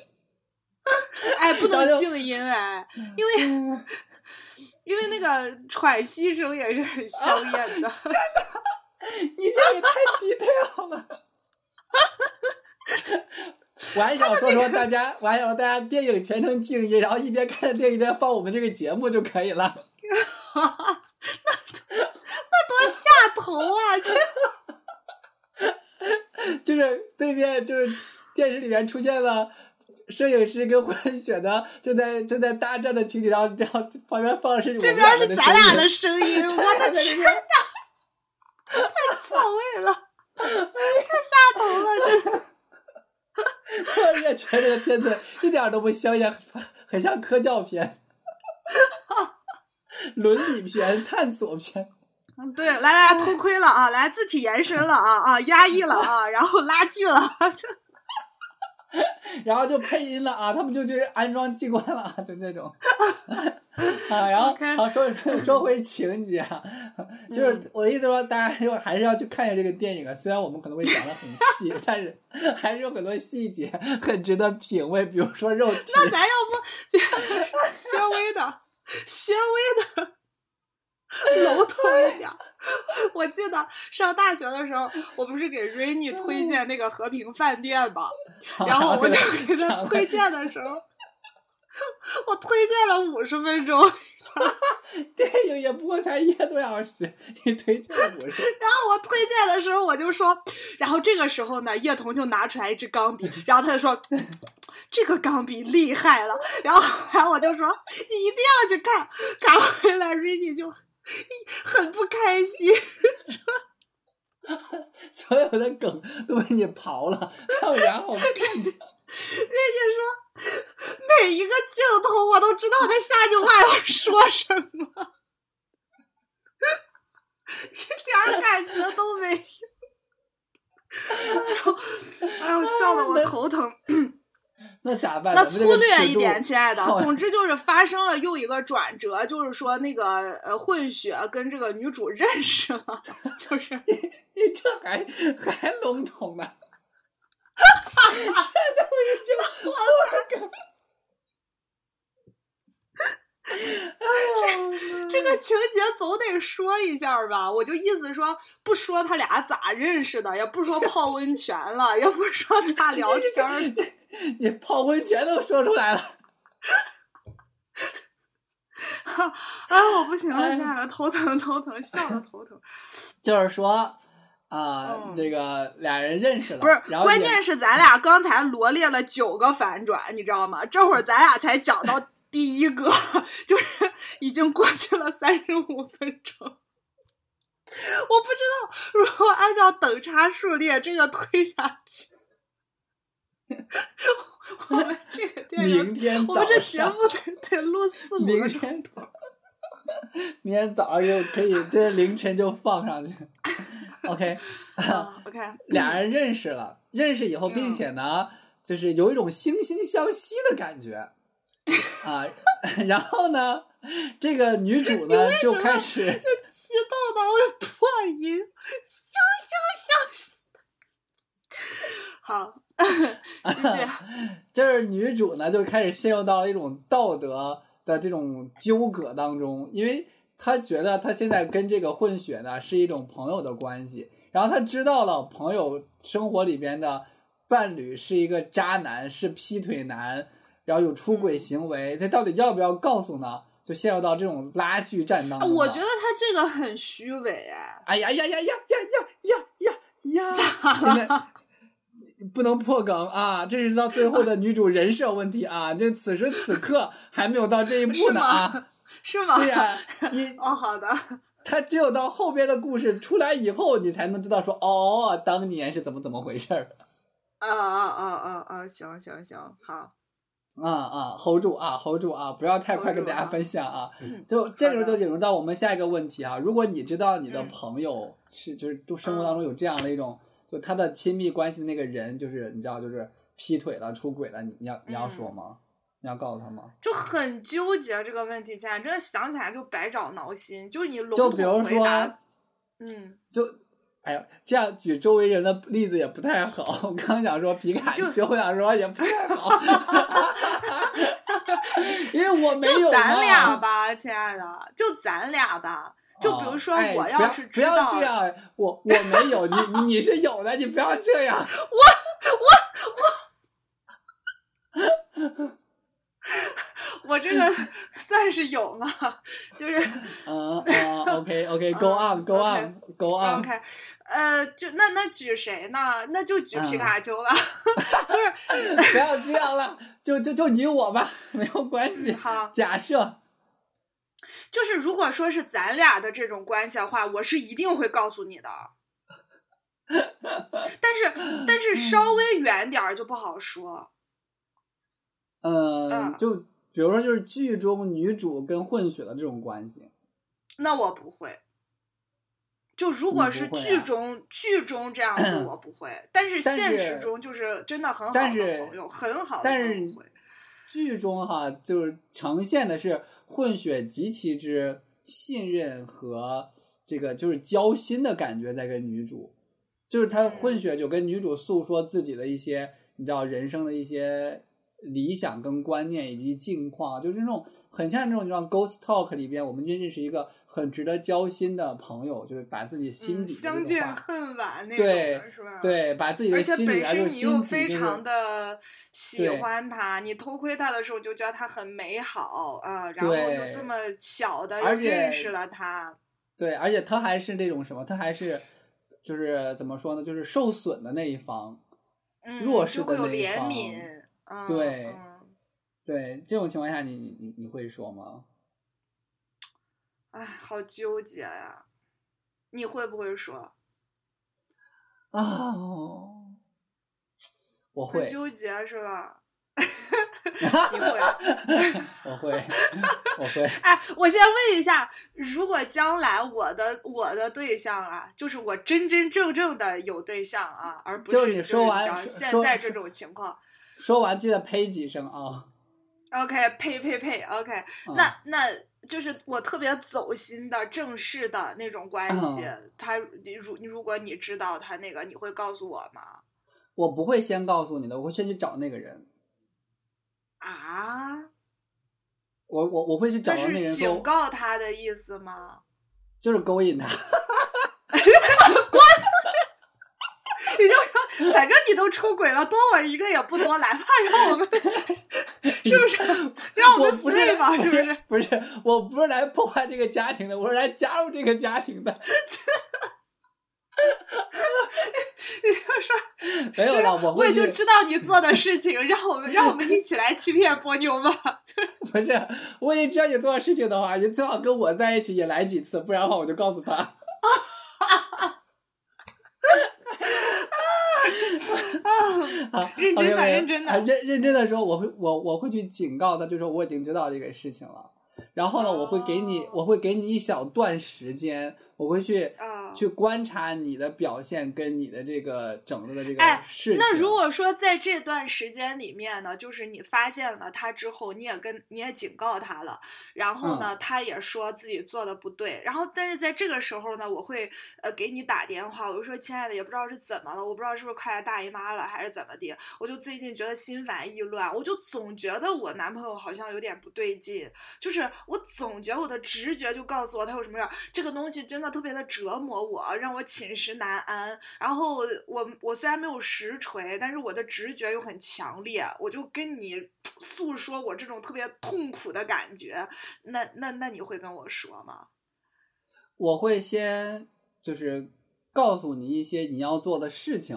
[SPEAKER 3] 哎，不能静音哎，因为 因为那个喘息声也是很香艳的。
[SPEAKER 4] 你这也太 detail 了。我还想说说大家，我还想说大家电影全程静音，然后一边看电影一边放我们这个节目就可以了。
[SPEAKER 3] 多下头啊！这
[SPEAKER 4] 就是对面就是电视里面出现了摄影师跟混血的正在正在大战的情景，然后然后旁边放的是
[SPEAKER 3] 这边是咱俩的声音，我的天呐，太错位了，太下头了，真的。
[SPEAKER 4] 突然间觉得这个片子一点都不香艳，很像科教片、伦理片、探索片。
[SPEAKER 3] 嗯，对，来来偷窥了啊，来字体延伸了啊啊，压抑了啊，然后拉锯了，就。
[SPEAKER 4] 然后就配音了啊，他们就去安装机关了啊，就这种 啊。然后好说说回情节，就是我的意思说，大家就还是要去看一下这个电影啊。虽然我们可能会讲的很细，但是还是有很多细节很值得品味，比如说肉体。
[SPEAKER 3] 那咱要不稍微的，稍微的。楼头一点。我记得上大学的时候，我不是给 Rainy 推荐那个和平饭店吗？然后我就给他推荐的时候，我推荐了五十分钟。
[SPEAKER 4] 电影也不过才一个多小时，你推荐五十。
[SPEAKER 3] 然后我推荐的时候，我就说，然后这个时候呢，叶童就拿出来一支钢笔，然后他就说，这个钢笔厉害了。然后，然后我就说，你一定要去看。看回来，Rainy 就。很不开心，说
[SPEAKER 4] 所有的梗都被你刨了，还有然后看人
[SPEAKER 3] 家说每一个镜头我都知道他下句话要说什么，一点感觉都没有。哎呦，哎呦，笑的我头疼。
[SPEAKER 4] 那 咋办？
[SPEAKER 3] 那粗略一点，亲爱的。总之就是发生了又一个转折，就是说那个呃混血跟这个女主认识了，就是
[SPEAKER 4] 你你 这还还笼统呢？哈哈哈！这都已经
[SPEAKER 3] 我个。这这个情节总得说一下吧？我就意思说，不说他俩咋认识的，也不说泡温泉了，也不说咋聊天
[SPEAKER 4] 你泡温泉都说出来了，
[SPEAKER 3] 哎，我不行了，现在头疼头疼，笑的头疼。
[SPEAKER 4] 就是说，啊，这个俩人认识了，
[SPEAKER 3] 不是，关键是咱俩刚才罗列了九个反转，你知道吗？这会儿咱俩才讲到第一个，就是已经过去了三十五分钟。我不知道，如果按照等差数列这个推下去。我们这个电
[SPEAKER 4] 影，
[SPEAKER 3] 我们这节目得得录四五
[SPEAKER 4] 个钟头。明天早上就可以，这凌晨就放上去。
[SPEAKER 3] OK，OK，
[SPEAKER 4] 俩 人认识了，认识以后，并且呢，就是有一种惺惺相惜的感觉啊。然后呢，这个女主呢就开始就
[SPEAKER 3] 激动到我破音，惺惺相惜。好。继续，
[SPEAKER 4] 就是女主呢，就开始陷入到了一种道德的这种纠葛当中，因为她觉得他现在跟这个混血呢是一种朋友的关系，然后他知道了朋友生活里边的伴侣是一个渣男，是劈腿男，然后有出轨行为，他到底要不要告诉呢？就陷入到这种拉锯战当中。
[SPEAKER 3] 我觉得他这个很虚伪哎！
[SPEAKER 4] 哎呀呀呀呀呀呀呀呀！现在。不能破梗啊！这是到最后的女主人设问题啊！就此时此刻还没有到这一步呢啊！
[SPEAKER 3] 是吗？
[SPEAKER 4] 对呀，你
[SPEAKER 3] 哦，好的。
[SPEAKER 4] 他只有到后边的故事出来以后，你才能知道说哦，当年是怎么怎么回事儿。
[SPEAKER 3] 啊啊啊啊啊！行行行，好。
[SPEAKER 4] 啊啊，hold 住啊，hold 住啊！不要太快跟大家分享啊！就这个时候就引入到我们下一个问题啊！如果你知道你的朋友是就是就生活当中有这样的一种。就他的亲密关系的那个人，就是你知道，就是劈腿了、出轨了，你你要你要说吗？你要告诉他吗？
[SPEAKER 3] 就很纠结这个问题，现在想起来就百爪挠心。就你
[SPEAKER 4] 就比如说，
[SPEAKER 3] 嗯，
[SPEAKER 4] 就哎呀，这样举周围人的例子也不太好。我刚想说皮卡丘，我想说也不太好，因为我没有
[SPEAKER 3] 就咱俩吧，亲爱的，就咱俩吧。就比如说，我要是
[SPEAKER 4] 知道，不要这样，我我没有，你你是有的，你不要这样。
[SPEAKER 3] 我我我，我 这个 算是有吗？就是
[SPEAKER 4] 嗯嗯，OK OK，Go on，Go on，Go on。
[SPEAKER 3] OK，呃，就那那举谁呢？那就举皮卡丘吧，就是
[SPEAKER 4] 不要这样了，就就就你我吧，没有关系。
[SPEAKER 3] 好，
[SPEAKER 4] 假设
[SPEAKER 3] 就是如果说是咱俩的这种关系的话，我是一定会告诉你的。但是但是稍微远点儿就不好说。
[SPEAKER 4] 嗯，
[SPEAKER 3] 嗯
[SPEAKER 4] 就比如说就是剧中女主跟混血的这种关系，
[SPEAKER 3] 那我不会。就如果是剧中、剧中这样子，我不会。但是现实中就是真的很好的朋友，很好的
[SPEAKER 4] 但
[SPEAKER 3] 朋友。
[SPEAKER 4] 剧中哈就是呈现的是混血极其之信任和这个就是交心的感觉在跟女主，就是他混血就跟女主诉说自己的一些你知道人生的一些理想跟观念以及境况，就是那种很像那种像 Ghost Talk 里边，我们认识一个很值得交心的朋友，就是把自己心
[SPEAKER 3] 嗯，相见恨晚那种
[SPEAKER 4] 对
[SPEAKER 3] 的是吧？。
[SPEAKER 4] 对，把自己
[SPEAKER 3] 而且
[SPEAKER 4] 的心里
[SPEAKER 3] 本
[SPEAKER 4] 边就心
[SPEAKER 3] 身你又非常的喜欢他，你偷窥他的时候就觉得他很美好啊、然后又这么巧的又
[SPEAKER 4] 而且
[SPEAKER 3] 认识了他，
[SPEAKER 4] 对，而且他还是那种什么，他还是就是怎么说呢，就是受损的那一方。
[SPEAKER 3] 嗯，
[SPEAKER 4] 弱势
[SPEAKER 3] 就会有
[SPEAKER 4] 的那一方
[SPEAKER 3] 怜悯，嗯，
[SPEAKER 4] 对
[SPEAKER 3] 嗯
[SPEAKER 4] 对，这种情况下你，你你你会说吗？
[SPEAKER 3] 哎，好纠结呀、你会不会说？
[SPEAKER 4] 啊，我会，
[SPEAKER 3] 纠结是吧？你会？
[SPEAKER 4] 我会，我会。
[SPEAKER 3] 哎，我先问一下，如果将来我的我的对象啊，就是我真真正正的有对象啊，而不
[SPEAKER 4] 就是你
[SPEAKER 3] 就是
[SPEAKER 4] 说完
[SPEAKER 3] 现在这种情况
[SPEAKER 4] 说完记得呸几声啊
[SPEAKER 3] ！，OK，呸呸呸，OK，、
[SPEAKER 4] 嗯
[SPEAKER 3] 那那就是我特别走心的正式的那种关系，
[SPEAKER 4] 嗯
[SPEAKER 3] 他如如果你知道他那个，你会告诉我吗？
[SPEAKER 4] 我不会先告诉你的，我会先去找那个人。
[SPEAKER 3] 啊？
[SPEAKER 4] 我我我会去找
[SPEAKER 3] 那
[SPEAKER 4] 个人
[SPEAKER 3] 是警，告他的意思吗？
[SPEAKER 4] 就是勾引他。
[SPEAKER 3] 也就是说，反正你都出轨了，多我一个也不多，来吧，让我们 是不是？让我们
[SPEAKER 4] 我不是
[SPEAKER 3] 睡吧，是不是？
[SPEAKER 4] 不是，我不是来破坏这个家庭的，我是来加入这个家庭的。
[SPEAKER 3] 你就说，
[SPEAKER 4] 没有了，我
[SPEAKER 3] 我也，就知道你做的事情，让我们让我们一起来欺骗波妞吧。
[SPEAKER 4] 不是，我也知道你做的事情的话，你最好跟我在一起也来几次，不然的话我就告诉他。好，
[SPEAKER 3] 认真的认真的
[SPEAKER 4] 啊认认真的说，我会我我会去警告他，就说我已经知道这个事情了。然后呢，我会给你
[SPEAKER 3] 哦
[SPEAKER 4] 我会给你一小段时间，我会去
[SPEAKER 3] 啊
[SPEAKER 4] 去观察你的表现跟你的这个整个的这个
[SPEAKER 3] 哎
[SPEAKER 4] 事情。
[SPEAKER 3] 那如果说在这段时间里面呢，就是你发现了他之后，你也跟你也警告他了，然后
[SPEAKER 4] 嗯
[SPEAKER 3] 呢，他也说自己做的不对，然后但是在这个时候呢，我会呃给你打电话，我就说亲爱的，也不知道是怎么了，我不知道是不是快来大姨妈了还是怎么的，我就最近觉得心烦意乱，我就总觉得我男朋友好像有点不对劲，就是我总觉得我的直觉就告诉我他有什么事儿，这个东西真的特别的折磨我，让我寝食难安。然后我我虽然没有实锤，但是我的直觉又很强烈，我就跟你诉说我这种特别痛苦的感觉。那那那你会跟我说吗？
[SPEAKER 4] 我会先就是告诉你一些你要做的事情，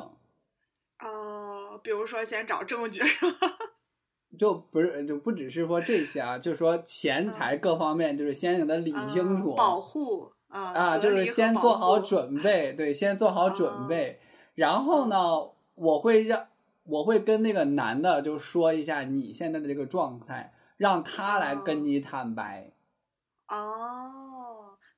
[SPEAKER 3] 哦，比如说先找证据是吧？
[SPEAKER 4] 就不是就不只是说这些啊，就是说钱财各方面，就是先给他理清楚，
[SPEAKER 3] 嗯保护啊
[SPEAKER 4] 就是先做好准备，对，先做好准
[SPEAKER 3] 哦
[SPEAKER 4] 备，然后呢，我会让我会跟那个男的就说一下你现在的这个状态，让他来
[SPEAKER 3] 哦
[SPEAKER 4] 跟你坦白。
[SPEAKER 3] 哦，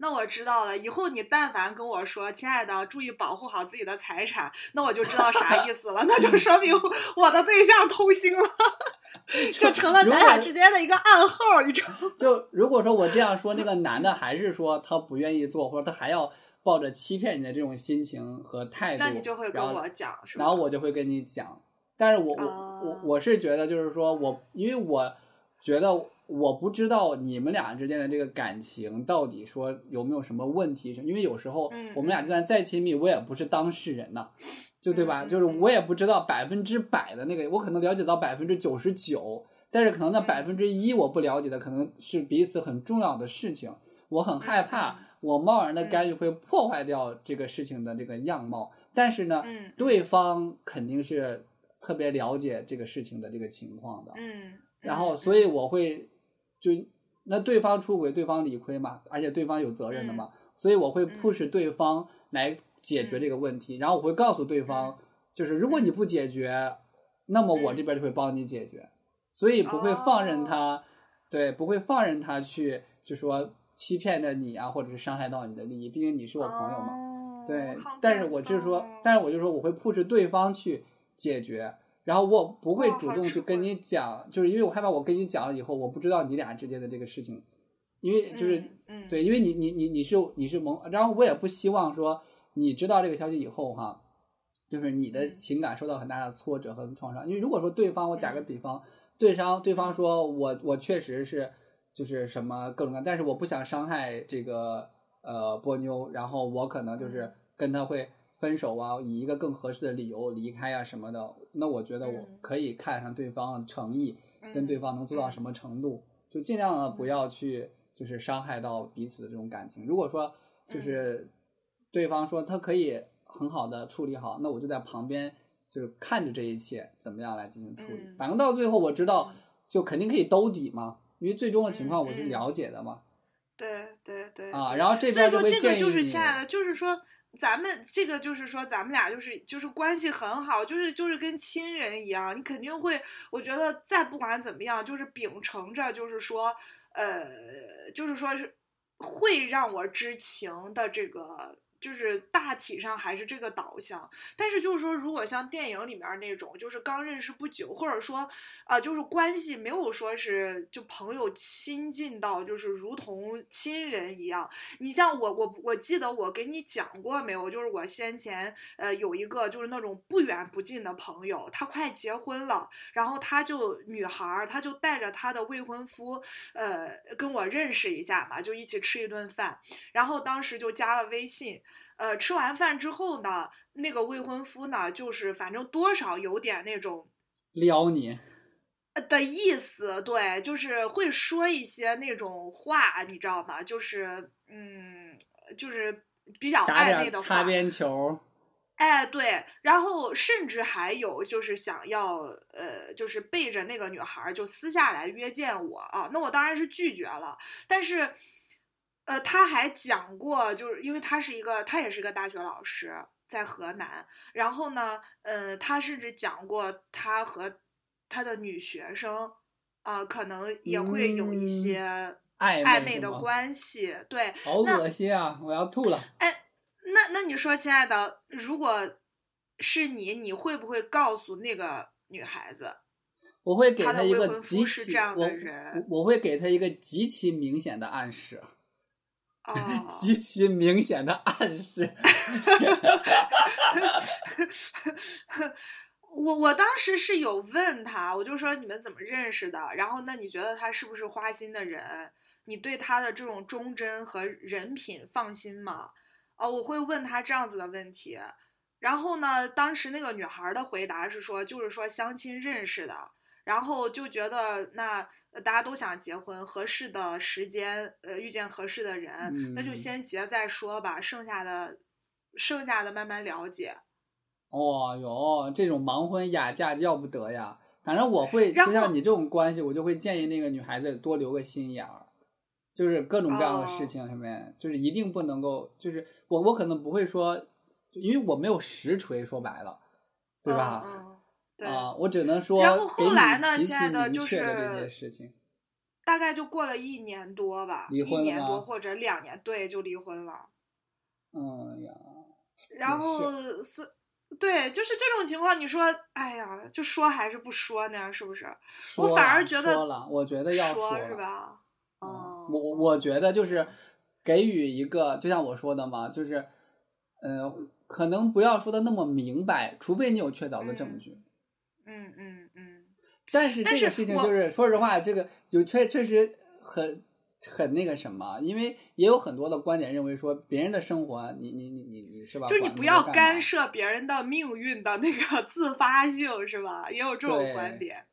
[SPEAKER 3] 那我知道了。以后你但凡跟我说“亲爱的，注意保护好自己的财产”，那我就知道啥意思了。那就说明我的对象偷腥了，这成了咱俩之间的一个暗号，你知道吗？
[SPEAKER 4] 就如果说我这样说，那个男的还是说他不愿意做，或者他还要抱着欺骗你的这种心情和态度，
[SPEAKER 3] 那你就会跟我讲？
[SPEAKER 4] 然后我就会跟你讲。但是我我、
[SPEAKER 3] 哦
[SPEAKER 4] 我我是觉得就是说我，因为我觉得我不知道你们俩之间的这个感情到底说有没有什么问题，因为有时候
[SPEAKER 3] 嗯
[SPEAKER 4] 我们俩就算再亲密，我也不是当事人呐。就对吧？就是我也不知道百分之百的那个，我可能了解到百分之九十九，但是可能那百分之一我不了解的，可能是彼此很重要的事情。我很害怕，我贸然的干预会破坏掉这个事情的这个样貌。但是呢，对方肯定是特别了解这个事情的这个情况的。
[SPEAKER 3] 嗯。
[SPEAKER 4] 然后，所以我会就那对方出轨，对方理亏嘛，而且对方有责任的嘛，所以我会 push 对方来。解决这个问题，然后我会告诉对方，就是如果你不解决，那么我这边就会帮你解决，所以不会放任他，对，不会放任他去，就说欺骗着你啊，或者是伤害到你的利益，毕竟你是我朋友嘛，对。但是我就是说，但是我就说我会 push 对方去解决，然后我不会主动去跟你。讲，就是因为我害怕我跟你讲了以后，我不知道你俩之间的这个事情，因为就是，对，因为你你你你是你是蒙，然后我也不希望说。你知道这个消息以后，哈，就是你的情感受到很大的挫折和创伤。因为如果说对方，我打个比方，对方对方说我我确实是就是什么各种各样，但是我不想伤害这个呃波妞，然后我可能就是跟他会分手啊，以一个更合适的理由离开啊什么的。那我觉得我可以看看对方的诚意，跟对方能做到什么程度，就尽量的不要去就是伤害到彼此的这种感情。如果说就是。对方说他可以很好的处理好，那我就在旁边就是看着这一切怎么样来进行处理。反正到最后我知道，就肯定可以兜底嘛，因为最终的情况我是了解的嘛。
[SPEAKER 3] 对对对。
[SPEAKER 4] 啊，然后这边就会建议
[SPEAKER 3] 你。就是亲爱的，就是说咱们这个就是说咱们俩就是就是关系很好，就是就是跟亲人一样，你肯定会，我觉得再不管怎么样，就是秉承着就是说呃，就是说是会让我知情的这个。就是大体上还是这个导向，但是就是说，如果像电影里面那种，就是刚认识不久，或者说，啊，就是关系没有说是就朋友亲近到就是如同亲人一样。你像我，我我记得我给你讲过没有？就是我先前呃有一个就是那种不远不近的朋友，他快结婚了，然后他就女孩儿，他就带着他的未婚夫，呃，跟我认识一下嘛，就一起吃一顿饭，然后当时就加了微信。呃，吃完饭之后呢，那个未婚夫呢，就是反正多少有点那种
[SPEAKER 4] 撩你
[SPEAKER 3] 的意思，对，就是会说一些那种话，你知道吗？就是嗯，就是比较暧昧的话。
[SPEAKER 4] 擦边球。
[SPEAKER 3] 哎，对，然后甚至还有就是想要呃，就是背着那个女孩就私下来约见我啊，那我当然是拒绝了，但是。呃，他还讲过，就是因为他是一个，他也是个大学老师，在河南。然后呢，呃，他甚至讲过，他和他的女学生，啊，可能也会有一些暧昧的关系。对，
[SPEAKER 4] 好恶心啊！我要吐了。
[SPEAKER 3] 哎，那那你说，亲爱的，如果是你，你会不会告诉那个女孩子？
[SPEAKER 4] 我会给他一个极
[SPEAKER 3] 其
[SPEAKER 4] 我我会给他一个极其明显的暗示。极其明显的暗示。
[SPEAKER 3] 我我当时是有问他，我就说你们怎么认识的？然后那你觉得他是不是花心的人？你对他的这种忠贞和人品放心吗？哦，我会问他这样子的问题。然后呢，当时那个女孩的回答是说，就是说相亲认识的。然后就觉得那大家都想结婚，合适的时间，呃，遇见合适的人，那就先结再说吧。剩下的，剩下的慢慢了解。
[SPEAKER 4] 哦哟，这种盲婚哑嫁要不得呀！反正我会，就像你这种关系，我就会建议那个女孩子多留个心眼儿，就是各种各样的事情上面，就是一定不能够，就是我我可能不会说，因为我没有实锤，说白了，对吧？啊，我只能说，
[SPEAKER 3] 然后后来呢，亲爱
[SPEAKER 4] 的，
[SPEAKER 3] 就是
[SPEAKER 4] 这些事情，
[SPEAKER 3] 大概就过了一年多吧，一年多或者两年，对，就离婚了。
[SPEAKER 4] 嗯呀，
[SPEAKER 3] 然后是，对，就是这种情况，你说，哎呀，就说还是不说呢？是不是？我反而觉得，
[SPEAKER 4] 说了，我觉得要
[SPEAKER 3] 说，是吧？哦，
[SPEAKER 4] 我我觉得就是给予一个，就像我说的嘛，就是，嗯，可能不要说的那么明白，除非你有确凿的证据。
[SPEAKER 3] 嗯嗯嗯嗯，
[SPEAKER 4] 但是这个事情就是说实话，这个有确确实很很那个什么，因为也有很多的观点认为说，别人的生活，你你你你你是吧？
[SPEAKER 3] 就是你不要干涉别人的命运的那个 自发性，是吧？也有这种观点。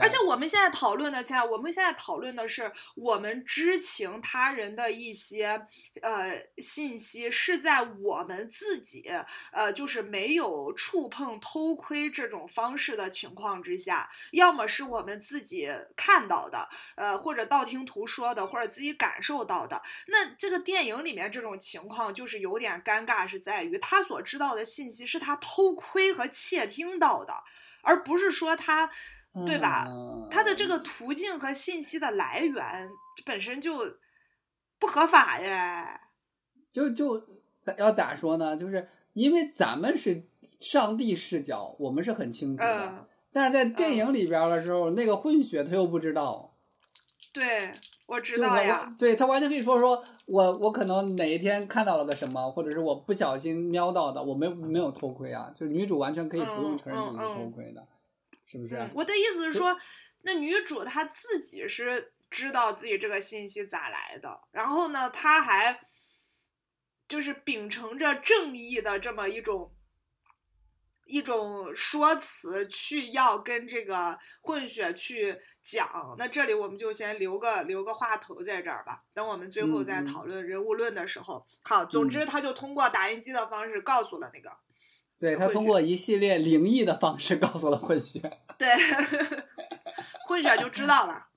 [SPEAKER 3] 而且我们现在讨论的，现在我们现在讨论的是，我们知情他人的一些呃信息，是在我们自己呃就是没有触碰偷窥这种方式的情况之下，要么是我们自己看到的，呃或者道听途说的，或者自己感受到的。那这个电影里面这种情况就是有点尴尬，是在于他所知道的信息是他偷窥和窃听到的，而不是说他。对吧？他的这个途径和信息的来源本身就不合法耶。
[SPEAKER 4] 就就咋要咋说呢？就是因为咱们是上帝视角，我们是很清楚的。但是在电影里边的时候，那个混血他又不知道。
[SPEAKER 3] 对，我知道呀。
[SPEAKER 4] 对他完全可以说说我我可能哪一天看到了个什么，或者是我不小心瞄到的，我没没有偷窥啊。就女主完全可以不用承认自己是偷窥的。是不是？
[SPEAKER 3] 我的意思是说，那女主她自己是知道自己这个信息咋来的，然后呢，她还就是秉承着正义的这么一种一种说辞，去要跟这个混血去讲。那这里我们就先留个留个话头在这儿吧，等我们最后再讨论人物论的时候。好，总之他就通过打印机的方式告诉了那个。
[SPEAKER 4] 对他通过一系列灵异的方式 告诉了混血，
[SPEAKER 3] 对，混血就知道了。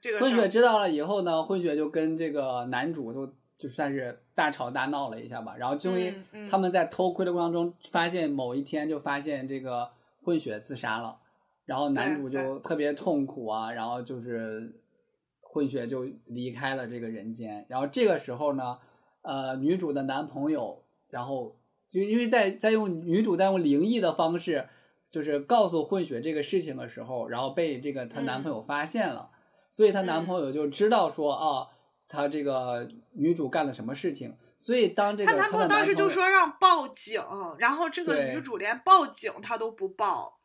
[SPEAKER 3] 这个
[SPEAKER 4] 混血知道了以后呢，混血就跟这个男主就就算是大吵大闹了一下吧。然后就因为他们在偷窥的过程中，发现某一天就发现这个混血自杀了，然后男主就特别痛苦啊，然后就是混血就离开了这个人间。然后这个时候呢，呃，女主的男朋友然后。就因为在在用女主在用灵异的方式，就是告诉混血这个事情的时候，然后被这个她男朋友发现了，所以她男朋友就知道说啊，她这个女主干了什么事情，所以当这个她
[SPEAKER 3] 男朋友当时就说让报警，然后这个女主连报警她都不报，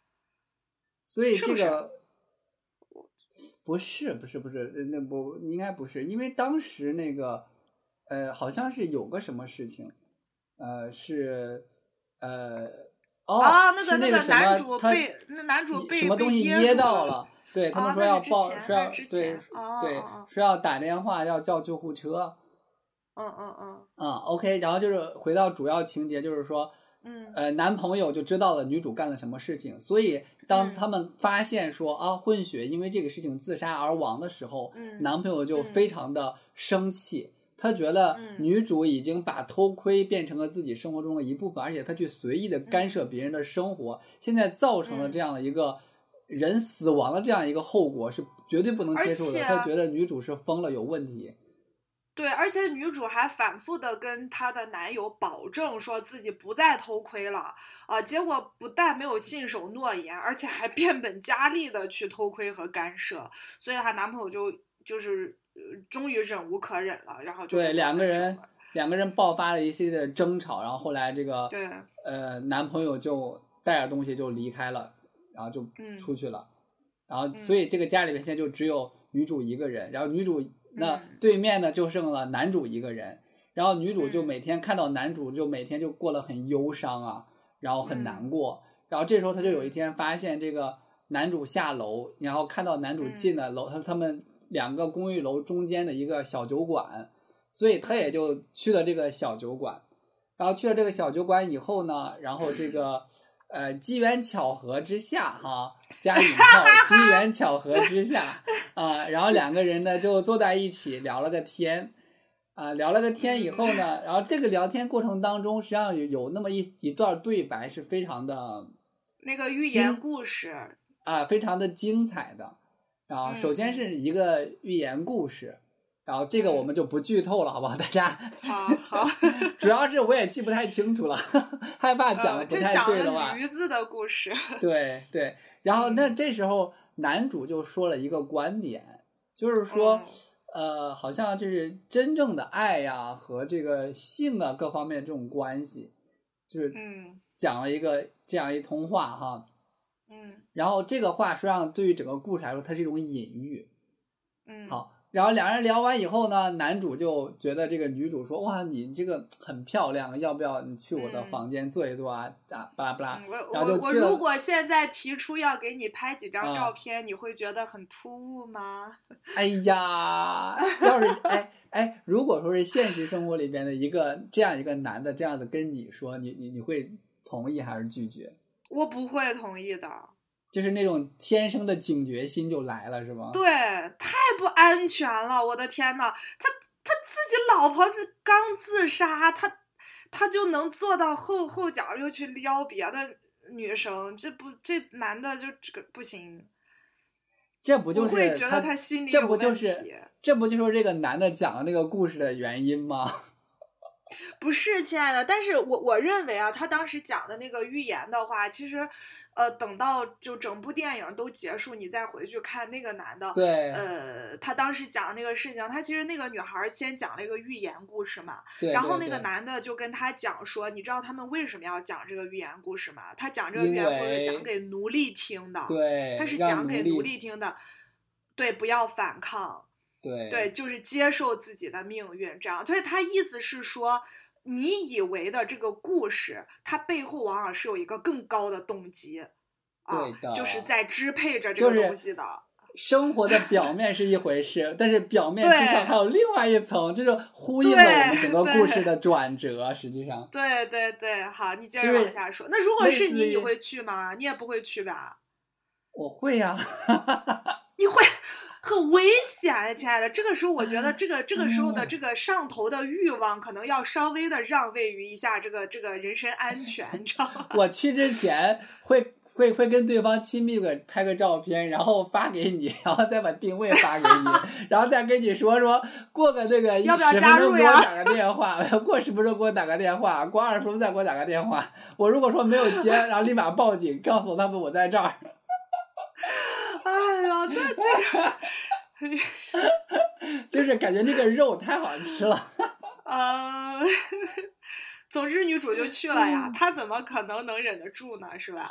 [SPEAKER 4] 所以这个不是不是不是那不应该不是，因为当时那个呃好像是有个什么事情。呃，是，呃，哦，
[SPEAKER 3] 那个
[SPEAKER 4] 那
[SPEAKER 3] 个男主被那男主被
[SPEAKER 4] 什么东西
[SPEAKER 3] 噎
[SPEAKER 4] 到了？对他们说要报，
[SPEAKER 3] 说
[SPEAKER 4] 要对对，说要打电话要叫救护车。
[SPEAKER 3] 嗯嗯嗯。
[SPEAKER 4] 嗯，OK，然后就是回到主要情节，就是说，
[SPEAKER 3] 嗯，
[SPEAKER 4] 呃，男朋友就知道了女主干了什么事情，所以当他们发现说啊，混血因为这个事情自杀而亡的时候，男朋友就非常的生气。他觉得女主已经把偷窥变成了自己生活中的一部分，而且他去随意的干涉别人的生活，现在造成了这样的一个人死亡的这样一个后果，是绝对不能接受的。他觉得女主是疯了，有问题。
[SPEAKER 3] 对，而且女主还反复的跟她的男友保证说自己不再偷窥了啊，结果不但没有信守诺言，而且还 变本加厉的去偷窥和干涉，所以她男朋友就就是。终于忍无可忍了，然后就
[SPEAKER 4] 对两个人两个人爆发了一系列的争吵，然后后来这个
[SPEAKER 3] 对
[SPEAKER 4] 呃男朋友就带着东西就离开了，然后就出去了，然后所以这个家里面现在就只有女主一个人，然后女主那对面呢就剩了男主一个人，然后女主就每天看到男主就每天就过得很忧伤啊，然后很难过，然后这时候她就有一天发现这个男主下楼，然后看到男主进了楼，他他们。两个公寓楼中间的一个小酒馆，所以他也就去了这个小酒馆。然后去了这个小酒馆以后呢，然后这个呃机缘巧合之下哈，加引号 机缘巧合之下啊，然后两个人呢就坐在一起聊了个天啊，聊了个天以后呢，然后这个聊天过程当中，实际上有有那么一一段对白是非常的，
[SPEAKER 3] 那个寓言故事
[SPEAKER 4] 啊，非常的精彩的。然后，首先是一个寓言故事，然后这个我们就不剧透了，好不好？大家
[SPEAKER 3] 好好，
[SPEAKER 4] 主要是我也记不太清楚了，害怕讲的不太对
[SPEAKER 3] 的
[SPEAKER 4] 话。
[SPEAKER 3] 驴子的故事。
[SPEAKER 4] 对对，然后那这时候男主就说了一个观点，就是说，呃，好像就是真正的爱呀和这个性啊各方面这种关系，就是讲了一个这样一通话哈。
[SPEAKER 3] 嗯，
[SPEAKER 4] 然后这个话实际上对于整个故事来说，它是一种隐喻。
[SPEAKER 3] 嗯，
[SPEAKER 4] 好，然后两人聊完以后呢，男主就觉得这个女主说：“哇，你这个很漂亮，要不要你去我的
[SPEAKER 3] 嗯
[SPEAKER 4] 房间坐一坐啊？啊，巴拉巴拉。
[SPEAKER 3] 嗯我
[SPEAKER 4] 然后就
[SPEAKER 3] 我我如果现在提出要给你拍几张
[SPEAKER 4] 啊
[SPEAKER 3] 照片，你会觉得很突兀吗？
[SPEAKER 4] 哎呀，要是哎哎，如果说是现实生活里边的一个这样一个男的这样子跟你说，你你你会同意还是拒绝？
[SPEAKER 3] 我不会同意的。
[SPEAKER 4] 就是那种天生的警觉心就来了，是吗？
[SPEAKER 3] 对，太不安全了！我的天呐，他他自己老婆是刚自杀，他他就能做到后后脚又去撩别的女生，这不这男的就这个不行，
[SPEAKER 4] 这不就
[SPEAKER 3] 是会
[SPEAKER 4] 是
[SPEAKER 3] 觉得他心里
[SPEAKER 4] 这
[SPEAKER 3] 有问
[SPEAKER 4] 不就是
[SPEAKER 3] 题。
[SPEAKER 4] 这不就是这个男的讲的那个故事的原因吗？
[SPEAKER 3] 不是，亲爱的，但是我我认为啊，他当时讲的那个预言的话，其实，呃，等到就整部电影都结束，你再回去看那个男的，
[SPEAKER 4] 对，
[SPEAKER 3] 呃，他当时讲的那个事情，他其实那个女孩先讲了一个寓言故事嘛，
[SPEAKER 4] 对
[SPEAKER 3] 然后那个男的就跟他讲说，你知道他们为什么要讲这个寓言故事吗？他讲这个
[SPEAKER 4] 因
[SPEAKER 3] 寓言故事
[SPEAKER 4] 为
[SPEAKER 3] 讲给奴隶听的，
[SPEAKER 4] 对，
[SPEAKER 3] 他是讲给奴
[SPEAKER 4] 隶
[SPEAKER 3] 隶听的，对，不要反抗，
[SPEAKER 4] 对
[SPEAKER 3] 对，就是接受自己的命运，这样。所以他意思是说，你以为的这个故事，它背后往往是有一个更高的动机，啊就是在支配着这个东西的。
[SPEAKER 4] 生活的表面是一回事，但是表面之上还有另外一层，这就呼应了我们整个故事的转折。实际上，
[SPEAKER 3] 对对对，好，你接着往下说。那如果是你，你会去吗？你也不会去吧？
[SPEAKER 4] 我会呀、
[SPEAKER 3] 你会很危险，亲爱的。这个时候，我觉得这个这个时候的
[SPEAKER 4] 嗯
[SPEAKER 3] 这个上头的欲望，可能要稍微的让位于一下这个这个人身安全，你知道吗？
[SPEAKER 4] 我去之前会会会跟对方亲密个拍个照片，然后发给你，然后再把定位发给你，然后再跟你说说过个那个
[SPEAKER 3] 要不要
[SPEAKER 4] 十分钟给我
[SPEAKER 3] 加入呀
[SPEAKER 4] 打个电话，过十分钟给我打个电话，过二十分钟再给我打个电话。我如果说没有接，然后立马报警，告诉他们我在这儿。
[SPEAKER 3] 哎呀，那这个。
[SPEAKER 4] 就是感觉那个肉太好吃了。
[SPEAKER 3] 呃，总之女主就去了呀，她怎么可能能忍得住呢？是吧？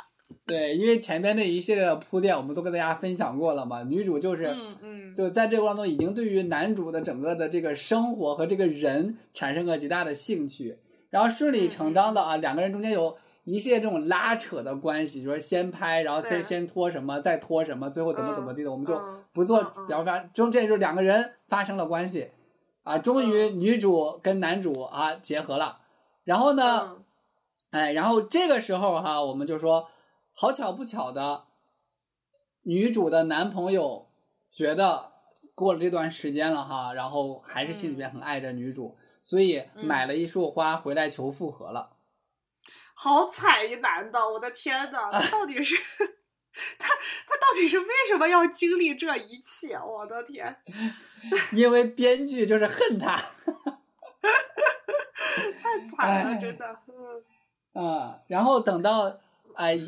[SPEAKER 4] 对，因为前面那一系列的铺垫，我们都跟大家分享过了嘛。女主就是，
[SPEAKER 3] 嗯嗯，
[SPEAKER 4] 就在这个过程中，已经对于男主的整个的这个生活和这个人产生了极大的兴趣，然后顺理成章的啊，两个人中间有一系列这种拉扯的关系，比如说先拍，然后
[SPEAKER 3] 对。
[SPEAKER 4] 先先拖什么，再拖什么，最后怎么怎么地的，我们就
[SPEAKER 3] 嗯
[SPEAKER 4] 不做
[SPEAKER 3] 嗯嗯。
[SPEAKER 4] 表发，中这就是两个人发生了关系，啊，终于
[SPEAKER 3] 嗯。
[SPEAKER 4] 女主跟男主啊结合了，然后呢？
[SPEAKER 3] 嗯。
[SPEAKER 4] 哎，然后这个时候哈，我们就说，好巧不巧的，女主的男朋友觉得过了这段时间了哈，然后还是心里边很爱着女主，所以买了一束花回来求复合了。
[SPEAKER 3] 好惨一男的，我的天呐，他到底是他他到底是为什么要经历这一切？我的天，
[SPEAKER 4] 因为编剧就是恨他，
[SPEAKER 3] 太 惨了，
[SPEAKER 4] 哎
[SPEAKER 3] 真的。嗯
[SPEAKER 4] 啊，然后等到哎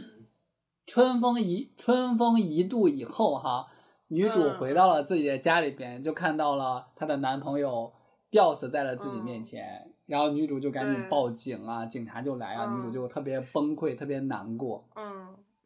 [SPEAKER 4] 春风一春风一度以后哈，女主
[SPEAKER 3] 嗯
[SPEAKER 4] 回到了自己的家里边，就看到了她的男朋友吊死在了自己面前，然后女主就赶紧报警啊，警察就来啊，女主
[SPEAKER 3] 嗯
[SPEAKER 4] 就特别崩溃，特别难过。
[SPEAKER 3] 嗯，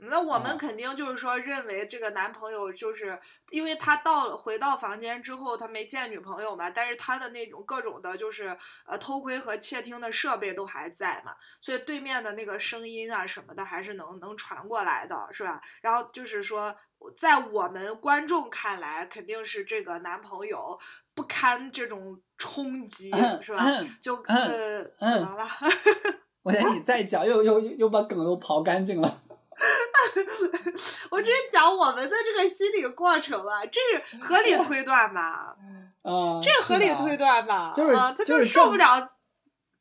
[SPEAKER 3] 那我们
[SPEAKER 4] 啊
[SPEAKER 3] 肯定就是说，认为这个男朋友就是因为他到了回到房间之后，他没见女朋友嘛，但是他的那种各种的，就是呃偷窥和窃听的设备都还在嘛，所以对面的那个声音啊什么的还是能能传过来的，是吧？然后就是说，在我们观众看来，肯定是这个男朋友不堪这种冲击，是吧？就呃
[SPEAKER 4] 嗯
[SPEAKER 3] 怎么了？
[SPEAKER 4] 我觉得你再讲，又又又把梗都刨干净了。
[SPEAKER 3] 我只是讲我们的这个心理过程啊，这是合理推断吧？
[SPEAKER 4] 嗯，
[SPEAKER 3] 这是合理推
[SPEAKER 4] 断。
[SPEAKER 3] 断吧？
[SPEAKER 4] 就是
[SPEAKER 3] 啊，他
[SPEAKER 4] 就是
[SPEAKER 3] 受不了，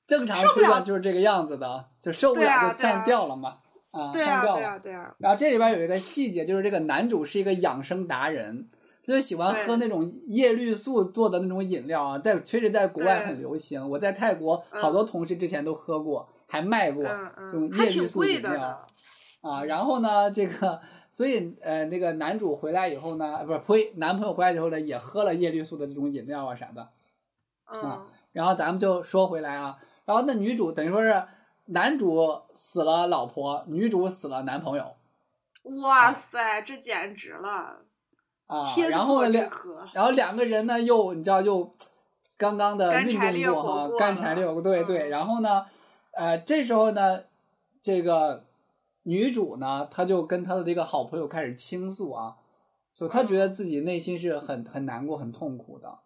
[SPEAKER 4] 正常
[SPEAKER 3] 受不了
[SPEAKER 4] 推断就是这个样子的，就受不了就上
[SPEAKER 3] 对啊
[SPEAKER 4] 吊了嘛。啊，
[SPEAKER 3] 对啊。对啊，对啊，
[SPEAKER 4] 然后这里边有一个细节，就是这个男主是一个养生达人，他就喜欢喝那种叶绿素做的那种饮料啊，在确实在国外很流行。我在泰国好多同事之前都喝过，还卖过
[SPEAKER 3] 嗯
[SPEAKER 4] 这种叶绿素
[SPEAKER 3] 挺贵
[SPEAKER 4] 饮料。啊。然后呢，这个所以呃，那个男主回来以后呢，呃不是呸，男朋友回来以后呢，也喝了叶绿素的这种饮料啊啥的。
[SPEAKER 3] 啊，
[SPEAKER 4] 然后咱们就说回来啊，然后那女主等于说是男主死了老婆，女主死了男朋友。
[SPEAKER 3] 哇塞，这简直了！
[SPEAKER 4] 啊，
[SPEAKER 3] 天
[SPEAKER 4] 然后两。然后两个人呢又你知道又刚刚的
[SPEAKER 3] 干
[SPEAKER 4] 运
[SPEAKER 3] 柴烈火
[SPEAKER 4] 动过哈，干柴烈火，对对。
[SPEAKER 3] 嗯
[SPEAKER 4] 然后呢，呃，这时候呢，这个女主呢，她就跟她的这个好朋友开始倾诉啊，就她觉得自己内心是很很难过、很痛苦的。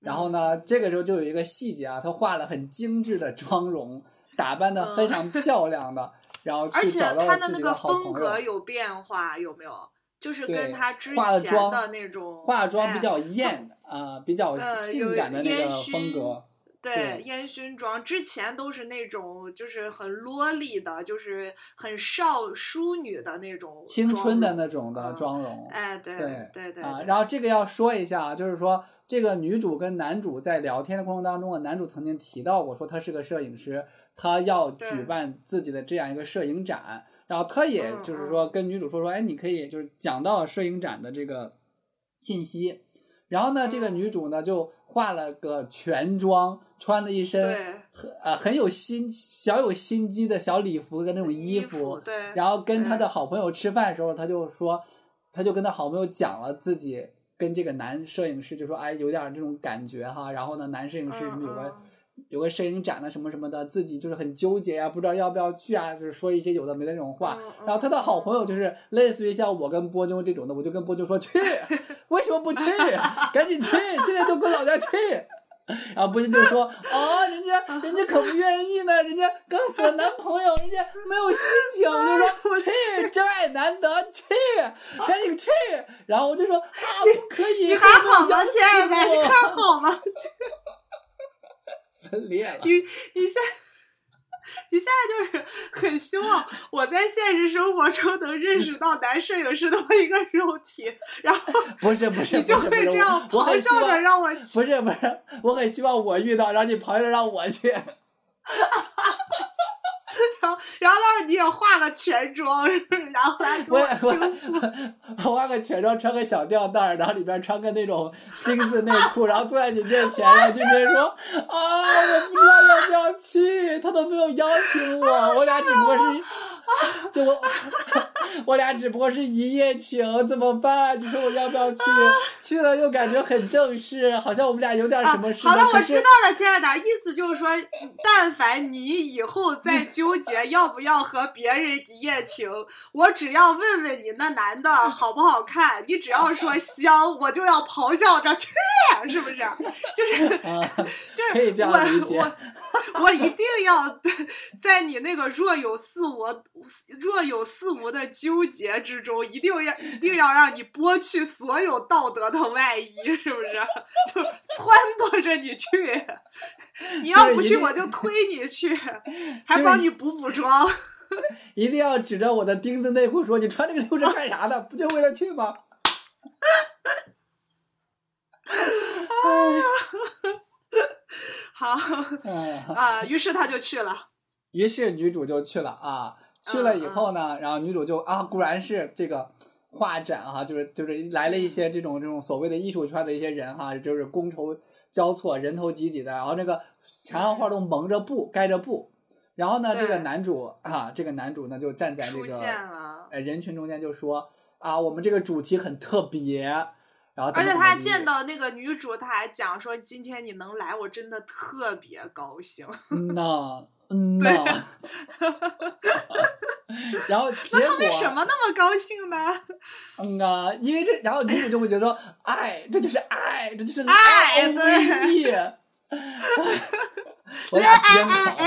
[SPEAKER 4] 然后呢，这个时候就有一个细节啊，她化了很精致的妆容，打扮的非常 漂亮的，然后
[SPEAKER 3] 嗯而且
[SPEAKER 4] 去找到
[SPEAKER 3] 他的那个
[SPEAKER 4] 了自己好朋
[SPEAKER 3] 风格。有变化，有没有？就是跟她之前的那种
[SPEAKER 4] 化妆比
[SPEAKER 3] 哎
[SPEAKER 4] 较艳啊、比较
[SPEAKER 3] 呃
[SPEAKER 4] 性感的那个风格。
[SPEAKER 3] 对
[SPEAKER 4] 对。
[SPEAKER 3] 烟熏妆，之前都是那种就是很萝莉的，就是很少淑女的那种
[SPEAKER 4] 青春的那种的
[SPEAKER 3] 嗯
[SPEAKER 4] 妆容。
[SPEAKER 3] 哎，对
[SPEAKER 4] 对
[SPEAKER 3] 对对
[SPEAKER 4] 啊，然后这个要说一下啊，就是说这个女主跟男主在聊天的过程当中啊，男主曾经提到过，说他是个摄影师，他要举办自己的这样一个摄影展，然后他也
[SPEAKER 3] 嗯
[SPEAKER 4] 就是
[SPEAKER 3] 嗯。
[SPEAKER 4] 说跟女主说说，哎，你可以就是讲到摄影展的这个信息，然后呢，这个
[SPEAKER 3] 嗯。
[SPEAKER 4] 女主呢就化了个全妆，穿的一身很呃很有心小有心机的小礼服的那种
[SPEAKER 3] 衣
[SPEAKER 4] 服，
[SPEAKER 3] 对，
[SPEAKER 4] 然后跟他的好朋友吃饭的时候，他就说，他就跟他好朋友讲了自己跟这个男摄影师就说，哎，有点这种感觉哈。然后呢，男摄影师什么有个、
[SPEAKER 3] 嗯
[SPEAKER 4] 有个摄影展呢什么什么的，自己就是很纠结呀、不知道要不要去啊，就是说一些有的没的那种话。然后他的好朋友就是类似于像我跟波妞这种的，我就跟波妞说去，为什么不去？赶紧去，现在就跟老家去。然后波妞就说：“哦，人家人家可不愿意呢，人家刚死了男朋友，人家没有心情。” 我就说：“去，真爱难得，去，赶紧去。”然后我就说：“啊，不可以，
[SPEAKER 3] 你还好吗，亲爱的？还好吗？
[SPEAKER 4] 分裂了。
[SPEAKER 3] 你你现你现在就是 很希望我在现实生活中能认识到男摄影师的一个肉体，然后
[SPEAKER 4] 不是不是
[SPEAKER 3] 你就会这样咆哮着让我去。
[SPEAKER 4] 不是不是，我很希望我遇到，然后你咆哮着让我去。
[SPEAKER 3] 然后，然后到时候你也化个全妆，然后来给
[SPEAKER 4] 我
[SPEAKER 3] 我倾诉。
[SPEAKER 4] 我 我化个全妆，穿个小吊带儿，然后里边穿个那种丁字内裤，然后坐在你面前，然后就跟说啊，我不知道要不要去，他都没有邀请我，我俩只不过是，就我我俩只不过是一夜情，怎么办？你说我要不要去？去了又感觉很正式，好像我们俩有点什么事。
[SPEAKER 3] 啊好了，我知道了，亲爱的，意思就是说，但凡你以后再纠结 要不要和别人一夜情，我只要问问你那男的好不好看，你只要说 香，我就要咆哮着去，是不是？就是
[SPEAKER 4] 啊，
[SPEAKER 3] 就是
[SPEAKER 4] 可以这样理解
[SPEAKER 3] 我我我一定要在你那个若有似无、若有似无的纠结之中，一定要一定要让你剥去所有道德的外衣，是不是？就撺掇着你去，你要不去我就推你去，还帮你补补妆。
[SPEAKER 4] 一定要指着我的钉子内裤说：“你穿这个溜着干啥的？不就为了去吗？”
[SPEAKER 3] 好
[SPEAKER 4] 嗯，
[SPEAKER 3] 啊，于是他就去了。
[SPEAKER 4] 于是女主就去了啊，去了以后呢，然后女主就啊，果然是这个画展哈、就是就是来了一些这种这种所谓的艺术圈的一些人哈、就是觥筹交错，人头挤挤的，然后那个墙上画都蒙着布，盖着布，然后呢，这个男主啊，这个男主呢就站在这
[SPEAKER 3] 出
[SPEAKER 4] 个
[SPEAKER 3] 现了，
[SPEAKER 4] 呃人群中间就说啊，我们这个主题很特别，然后怎
[SPEAKER 3] 而且他还见到那个女主，他还讲说今天你能来，我真的特别高兴。
[SPEAKER 4] 嗯呐，嗯呐，然后结果
[SPEAKER 3] 他为什么那么高兴呢？
[SPEAKER 4] 嗯啊，因为这，然后女主就会觉得，爱，这就是爱，这就是
[SPEAKER 3] 爱
[SPEAKER 4] L V E。我俩边跑。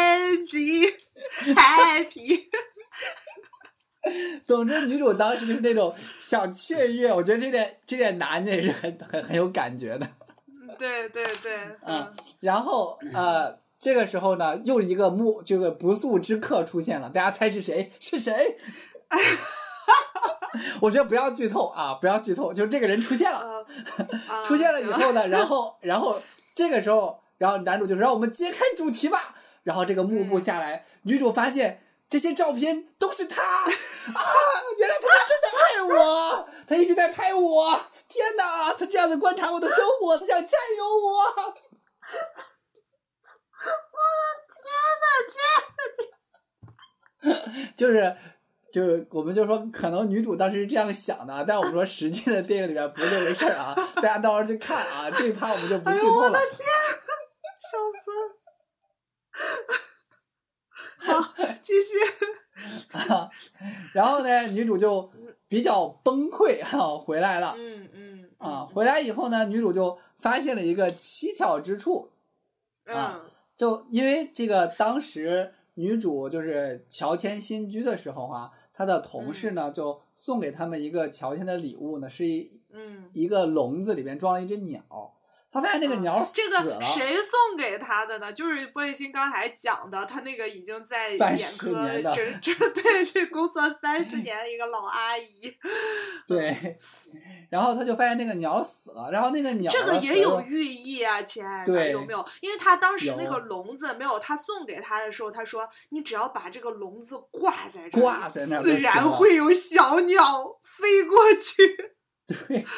[SPEAKER 3] Happy。
[SPEAKER 4] 总之，女主当时就是那种小雀跃，我觉得这点这点拿捏也是很很很有感觉的。
[SPEAKER 3] 对对对，
[SPEAKER 4] 嗯，然后呃，这个时候呢，又一个幕这个不速之客出现了，大家猜是谁？是谁？我觉得不要剧透啊，不要剧透，就是这个人出现了。出现了以后呢，然后然后这个时候，然后男主就说让我们揭开主题吧。然后这个幕布下来，女主发现这些照片都是他啊！原来他是真的爱我，他一直在拍我。天哪，他这样子观察我的生活，他想占有我。就是就是我们就说，可能女主当时是这样想的，但我们说实际的电影里面不是这回事儿啊，大家到时候去看啊，这一趴我们就不剧透了。
[SPEAKER 3] 笑死！好，继续。
[SPEAKER 4] 啊，然后呢，女主就比较崩溃哈，回来了。
[SPEAKER 3] 嗯嗯。
[SPEAKER 4] 啊，回来以后呢，女主就发现了一个蹊跷之处。
[SPEAKER 3] 嗯。
[SPEAKER 4] 就因为这个，当时女主就是乔迁新居的时候啊，她的同事呢就送给他们一个乔迁的礼物呢，是一
[SPEAKER 3] 嗯
[SPEAKER 4] 一个笼子里边装了一只鸟。他发现那个鸟死
[SPEAKER 3] 了。这
[SPEAKER 4] 个
[SPEAKER 3] 谁送给他的呢？就是玻璃心刚才讲的，他那个已经在眼科诊诊对这工作三十年的一个老阿姨。
[SPEAKER 4] 对，然后他就发现那个鸟死了，然后那个鸟
[SPEAKER 3] 这个也有寓意啊，亲爱
[SPEAKER 4] 的，
[SPEAKER 3] 有没有？因为他当时那个笼子没有他送给他的时候，他说你只要把这个笼子挂在这
[SPEAKER 4] 挂在那，
[SPEAKER 3] 自然会有小鸟飞过去。
[SPEAKER 4] 对。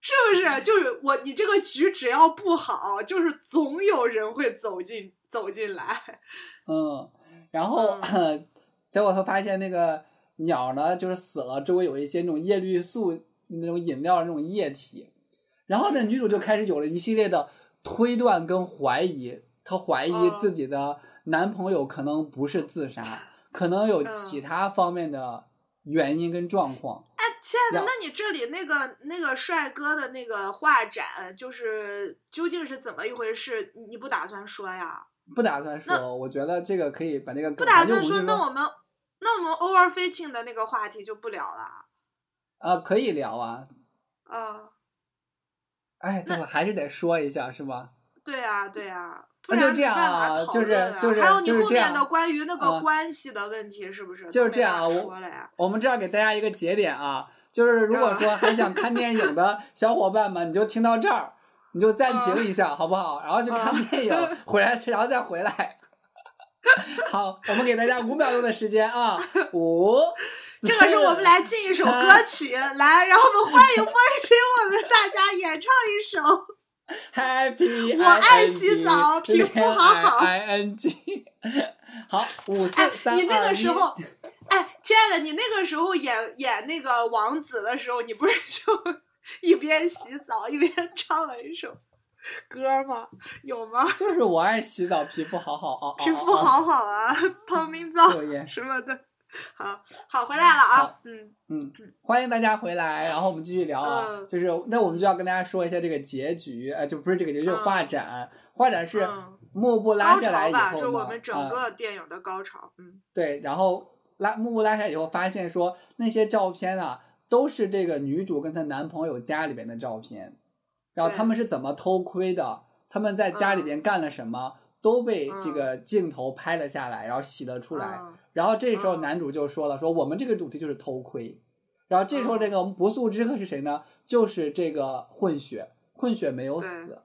[SPEAKER 3] 是不是？就是我，你这个局只要不好，就是总有人会走进走进来。
[SPEAKER 4] 嗯，然后 结果他发现那个鸟呢，就是死了，周围有一些那种叶绿素那种饮料那种液体。然后呢，女主就开始有了一系列的推断跟怀疑，她怀疑自己的男朋友可能不是自杀，可能有其他方面的原因跟状况。
[SPEAKER 3] 亲爱的，那你这里那个那个帅哥的那个画展，就是究竟是怎么一回事？你不打算说呀？
[SPEAKER 4] 不打算说，我觉得这个可以把这个
[SPEAKER 3] 不打算说，那我们那我们 overfitting 的那个话题就不聊了。
[SPEAKER 4] 啊，可以聊啊。
[SPEAKER 3] 啊。
[SPEAKER 4] 哎，对了还是得说一下，是吧？
[SPEAKER 3] 对呀，对呀。
[SPEAKER 4] 那就这样啊，就是就是
[SPEAKER 3] 还有你后面
[SPEAKER 4] 的
[SPEAKER 3] 关于那个关系的问题，是不是？
[SPEAKER 4] 就是这样啊，我我们这样给大家一个节点啊，就是如果说还想看电影的 小伙伴们，你就听到这儿，你就暂停一下，好不好？然后去看电影，回来然后再回来。好，我们给大家五秒钟的时间啊，五。
[SPEAKER 3] 这个是我们来进一首歌曲，来，然后我们欢迎欢迎，我们大家演唱一首。
[SPEAKER 4] Happy，
[SPEAKER 3] 我爱洗澡，皮肤好好。
[SPEAKER 4] I N G，好，五四三
[SPEAKER 3] 你那个时候，哎，亲爱的，你那个时候演演那个王子的时候，你不是就 一边洗澡一边唱了一首歌吗？有吗？
[SPEAKER 4] 就是我爱洗澡，皮肤好好啊，
[SPEAKER 3] 皮肤好好啊，透明皂什么的。好好回来了啊，嗯
[SPEAKER 4] 嗯，欢迎大家回来，然后我们继续聊啊，就是那我们就要跟大家说一下这个结局，呃，就不是这个结局，就是画展，画展是幕布拉下来以后
[SPEAKER 3] 就我们整个电影的高潮，嗯，
[SPEAKER 4] 对，然后拉幕布拉下以后，发现说那些照片啊，都是这个女主跟她男朋友家里边的照片，然后他们是怎么偷窥的，他们在家里边干了什么，都被这个镜头拍了下来，然后洗了出来。然后这时候男主就说了：“说我们这个主题就是偷窥。”然后这时候这个不速之客是谁呢？就是这个混血，混血没有死，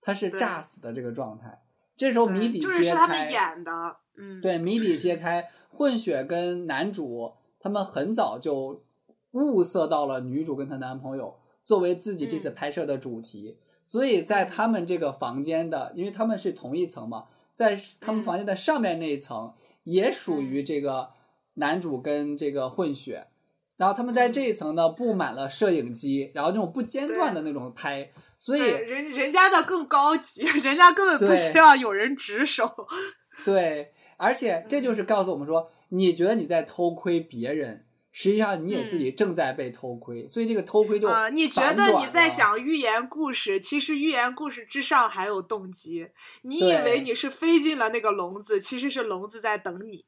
[SPEAKER 4] 他是炸死的这个状态。这时候谜底揭开，
[SPEAKER 3] 就是他们演的，嗯，
[SPEAKER 4] 对，谜底揭开，混血跟男主他们很早就物色到了女主跟她男朋友作为自己这次拍摄的主题，所以在他们这个房间的，因为他们是同一层嘛，在他们房间的上面那一层。也属于这个男主跟这个混血，然后他们在这一层呢布满了摄影机，然后那种不间断的那种拍，所以
[SPEAKER 3] 人人家的更高级，人家根本不需要有人值守。
[SPEAKER 4] 对，而且这就是告诉我们说，你觉得你在偷窥别人。实际上你也自己正在被偷窥，所以这个偷窥就
[SPEAKER 3] 啊，你觉得你在讲寓言故事，其实寓言故事之上还有动机。你以为你是飞进了那个笼子，其实是笼子在等你。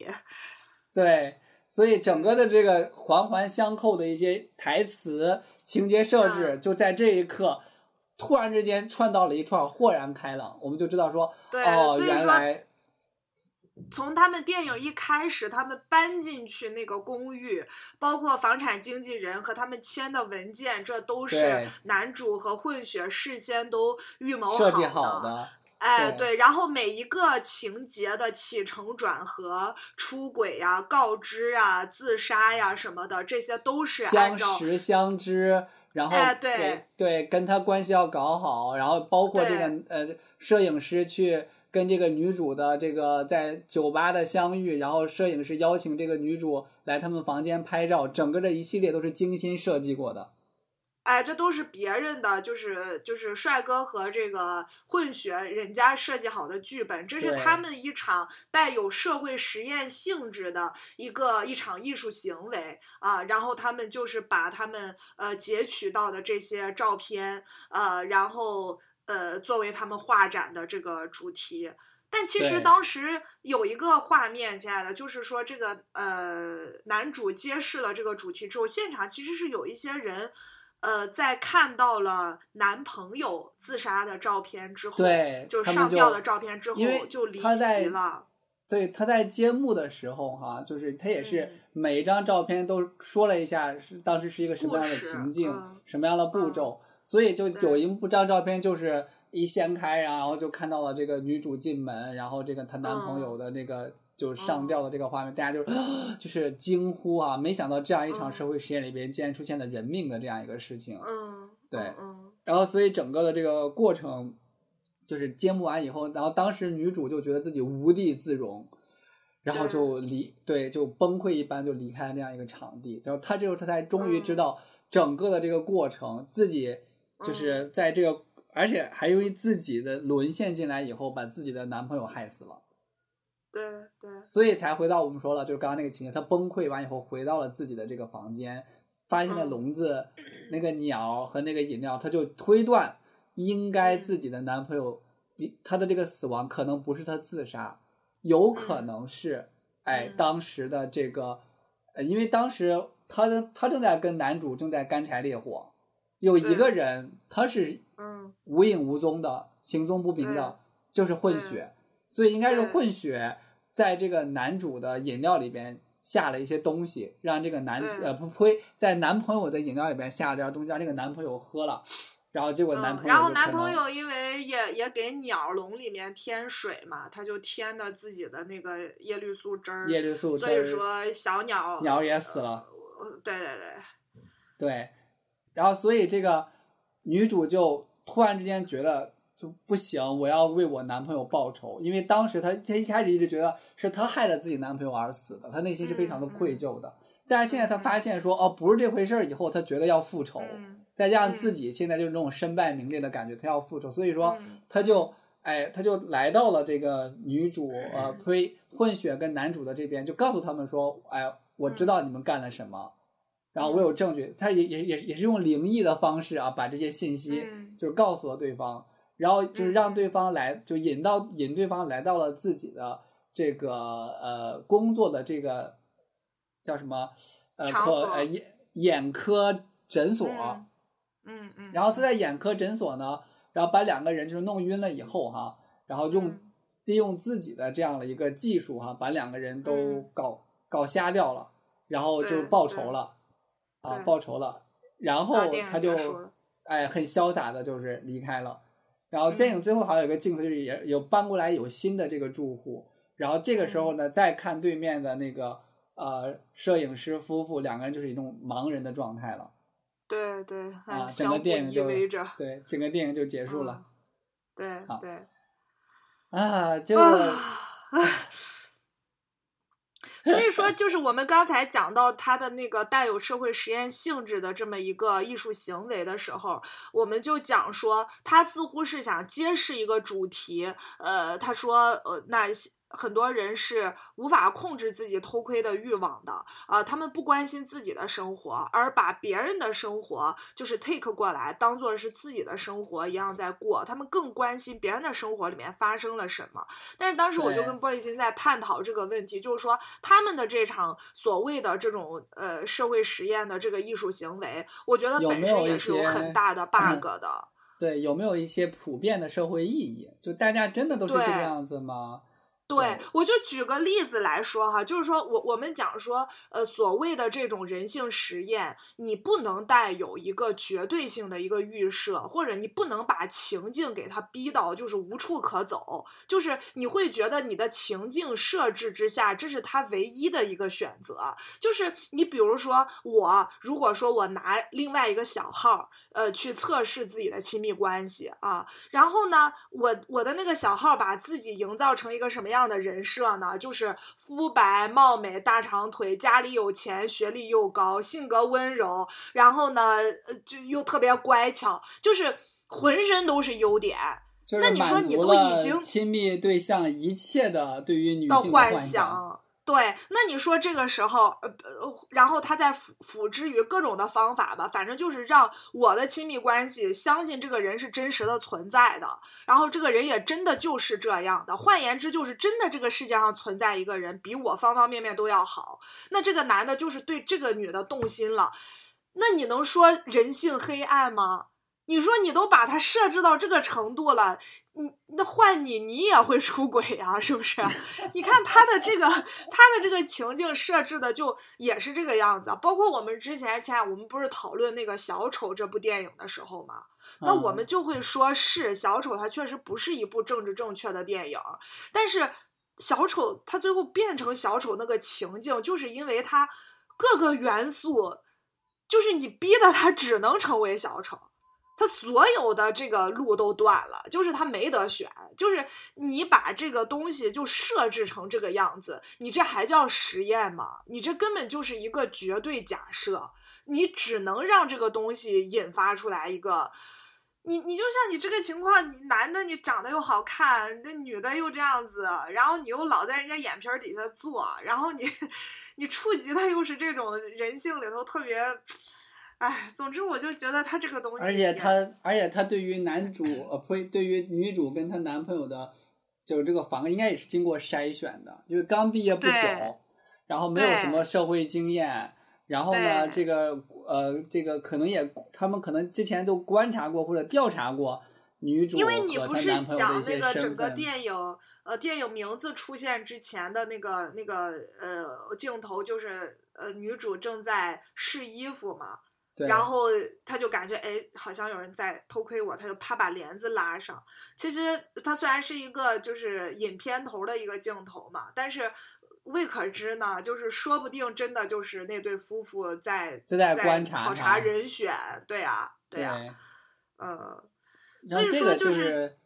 [SPEAKER 4] 对，所以整个的这个环环相扣的一些台词、情节设置，就在这一刻突然之间串到了一串，豁然开朗，我们就知道说，哦，原来。
[SPEAKER 3] 从他们电影一开始，他们搬进去那个公寓，包括房产经纪人和他们签的文件，这都是男主和混血事先都预谋
[SPEAKER 4] 设计好的。
[SPEAKER 3] 哎，
[SPEAKER 4] 对
[SPEAKER 3] 然后每一个情节的起承转合、出轨呀、告知啊、自杀呀什么的，这些都是
[SPEAKER 4] 相识相知，然后
[SPEAKER 3] 哎对。
[SPEAKER 4] 对跟他关系要搞好，然后包括这个呃摄影师去跟这个女主的这个在酒吧的相遇，然后摄影师邀请这个女主来他们房间拍照，整个这一系列都是精心设计过的。
[SPEAKER 3] 哎，这都是别人的，就是就是帅哥和这个混血人家设计好的剧本，这是他们一场带有社会实验性质的一个一场艺术行为啊。然后他们就是把他们呃截取到的这些照片，呃，然后呃作为他们画展的这个主题。但其实当时有一个画面，亲爱的，就是说这个呃男主揭示了这个主题之后，现场其实是有一些人。呃，在看到了男朋友自杀的照片之后，
[SPEAKER 4] 对
[SPEAKER 3] 就上吊的照片之后就离
[SPEAKER 4] 他在
[SPEAKER 3] 席了。
[SPEAKER 4] 对，他在揭幕的时候哈，就是他也是
[SPEAKER 3] 嗯
[SPEAKER 4] 每一张照片都说了一下是当时是一个什么样的情境，
[SPEAKER 3] 嗯
[SPEAKER 4] 什么样的步
[SPEAKER 3] 嗯
[SPEAKER 4] 骤，所以就有一部张照片就是一掀开，然后就看到了这个女主进门，然后这个她男朋友的那个。就上吊的这个画面，大家就 就是惊呼啊！没想到这样一场
[SPEAKER 3] 嗯
[SPEAKER 4] 社会实验里边，竟然出现了人命的这样一个事情。
[SPEAKER 3] 嗯，
[SPEAKER 4] 对然后，所以整个的这个过程，就是揭幕完以后，然后当时女主就觉得自己无地自容，然后就离对就崩溃一般就离开了那样一个场地。然后她这时候她才终于知道整个的这个过程，自己就是在这个，而且还因为自己的沦陷进来以后，把自己的男朋友害死了。
[SPEAKER 3] 对对，
[SPEAKER 4] 所以才回到我们说了，就是刚刚那个情节，她崩溃完以后回到了自己的这个房间，发现了
[SPEAKER 3] 嗯。
[SPEAKER 4] 笼子、那个鸟和那个饮料，她就推断应该自己的男朋友，他的这个死亡可能不是他自杀，有可能是哎
[SPEAKER 3] 嗯。
[SPEAKER 4] 当时的这个，呃，因为当时他的他正在跟男主正在干柴烈火，有一个人他是
[SPEAKER 3] 嗯。
[SPEAKER 4] 无影无踪的，行踪不明的，就是混血，所以应该是混血在这个男主的饮料里边下了一些东西，让这个男呃不呸，在男朋友的饮料里边下了点东西，让这个男朋友喝了，然后结果男朋友、
[SPEAKER 3] 嗯，然后男朋友因为也也给鸟笼里面添水嘛，他就添的自己的那个叶绿素汁儿，
[SPEAKER 4] 叶绿素汁
[SPEAKER 3] 所以说小鸟
[SPEAKER 4] 鸟也死了，
[SPEAKER 3] 呃对对对，
[SPEAKER 4] 对，然后所以这个女主就突然之间觉得就不行，我要为我男朋友报仇，因为当时她她一开始一直觉得是她害了自己男朋友而死的，她内心是非常的
[SPEAKER 3] 嗯
[SPEAKER 4] 愧疚的。但是现在她发现说哦不是这回事儿以后，她觉得要复仇，
[SPEAKER 3] 嗯
[SPEAKER 4] 再加上自己现在就是那种身败名裂的感觉，她要复仇，所以说
[SPEAKER 3] 嗯。
[SPEAKER 4] 她就。哎，她就来到了这个女主呃 呸混血跟男主的这边，就告诉他们说，哎，我知道你们干了什么，然后我有证据，他也也也也是用灵异的方式啊，把这些信息
[SPEAKER 3] 嗯
[SPEAKER 4] 就是告诉了对方，然后就是让对方来，就引到引对方来到了自己的这个呃工作的这个叫什么呃
[SPEAKER 3] 场所
[SPEAKER 4] 可呃眼眼科诊所，
[SPEAKER 3] 嗯嗯嗯，
[SPEAKER 4] 然后他在眼科诊所呢，然后把两个人就是弄晕了以后哈，然后用
[SPEAKER 3] 嗯
[SPEAKER 4] 利用自己的这样的一个技术哈，把两个人都
[SPEAKER 3] 嗯。
[SPEAKER 4] 搞搞瞎掉了，然后就报仇了，啊，报仇了，然后他就哎很潇洒的就是离开了，然后
[SPEAKER 3] 嗯
[SPEAKER 4] 电影最后好像有一个镜头就是也有搬过来有新的这个住户，然后这个时候
[SPEAKER 3] 嗯。
[SPEAKER 4] 呢再看对面的那个呃摄影师夫妇两个人就是一种盲人的状态了。
[SPEAKER 3] 对对，
[SPEAKER 4] 啊，
[SPEAKER 3] 哎
[SPEAKER 4] 整个电影就，对，整个电影就结束了、好
[SPEAKER 3] 对对。
[SPEAKER 4] 啊，就
[SPEAKER 3] 所以说，就是我们刚才讲到他的那个带有社会实验性质的这么一个艺术行为的时候，我们就讲说，他似乎是想揭示一个主题。呃，他说，呃，那很多人是无法控制自己偷窥的欲望的啊、他们不关心自己的生活，而把别人的生活就是 take 过来，当做是自己的生活一样在过。他们更关心别人的生活里面发生了什么。但是当时我就跟玻璃心在探讨这个问题，就是说他们的这场所谓的这种呃社会实验的这个艺术行为，我觉得本身也是有很大的 bug 的。
[SPEAKER 4] 对有没有一些普遍的社会意义？就大家真的都是这个
[SPEAKER 3] 对
[SPEAKER 4] 样子吗？
[SPEAKER 3] 对，我就举个例子来说哈，就是说我我们讲说，呃，所谓的这种人性实验，你不能带有一个绝对性的一个预设，或者你不能把情境给它逼到就是无处可走，就是你会觉得你的情境设置之下，这是他唯一的一个选择。就是你比如说我，如果说我拿另外一个小号，呃，去测试自己的亲密关系啊，然后呢，我我的那个小号把自己营造成一个什么样？样的人设呢，就是肤白貌美、大长腿、家里有钱、学历又高、性格温柔，然后呢，呃，就又特别乖巧，就是浑身都是优点。那你说你都已经
[SPEAKER 4] 亲密对象一切的对于女性
[SPEAKER 3] 的幻想。对，那你说这个时候，呃，然后他再辅辅之于各种的方法吧，反正就是让我的亲密关系相信这个人是真实的存在的，然后这个人也真的就是这样的。换言之，就是真的这个世界上存在一个人比我方方面面都要好。那这个男的就是对这个女的动心了，那你能说人性黑暗吗？你说你都把它设置到这个程度了，你那换你你也会出轨呀，是不是？你看他的这个他的这个情境设置的就也是这个样子，包括我们之前前我们不是讨论那个小丑这部电影的时候嘛，那我们就会说是小丑，它确实不是一部政治正确的电影，但是小丑他最后变成小丑那个情境，就是因为他各个元素，就是你逼的他只能成为小丑。他所有的这个路都断了，就是他没得选，就是你把这个东西就设置成这个样子，你这还叫实验吗？你这根本就是一个绝对假设，你只能让这个东西引发出来一个，你你就像你这个情况，你男的你长得又好看，那女的又这样子，然后你又老在人家眼皮底下做，然后你 你触及的又是这种人性里头特别。哎，总之我就觉得他这个东西，
[SPEAKER 4] 而且他，而且他对于男主呃，呸对于女主跟她男朋友的，就这个房应该也是经过筛选的，因为刚毕业不久，然后没有什么社会经验，然后呢，这个呃，这个可能也他们可能之前都观察过或者调查过女主
[SPEAKER 3] 因为你不是讲那个整个电影呃电影名字出现之前的那个那个呃镜头，就是呃女主正在试衣服嘛。然后他就感觉哎，好像有人在偷窥我，他就啪把帘子拉上。其实他虽然是一个就是引片头的一个镜头嘛，但是未可知呢，就是说不定真的就是那对夫妇在
[SPEAKER 4] 在
[SPEAKER 3] 观
[SPEAKER 4] 察
[SPEAKER 3] 考察人选，对啊，
[SPEAKER 4] 对
[SPEAKER 3] 呀，嗯，所以说
[SPEAKER 4] 就是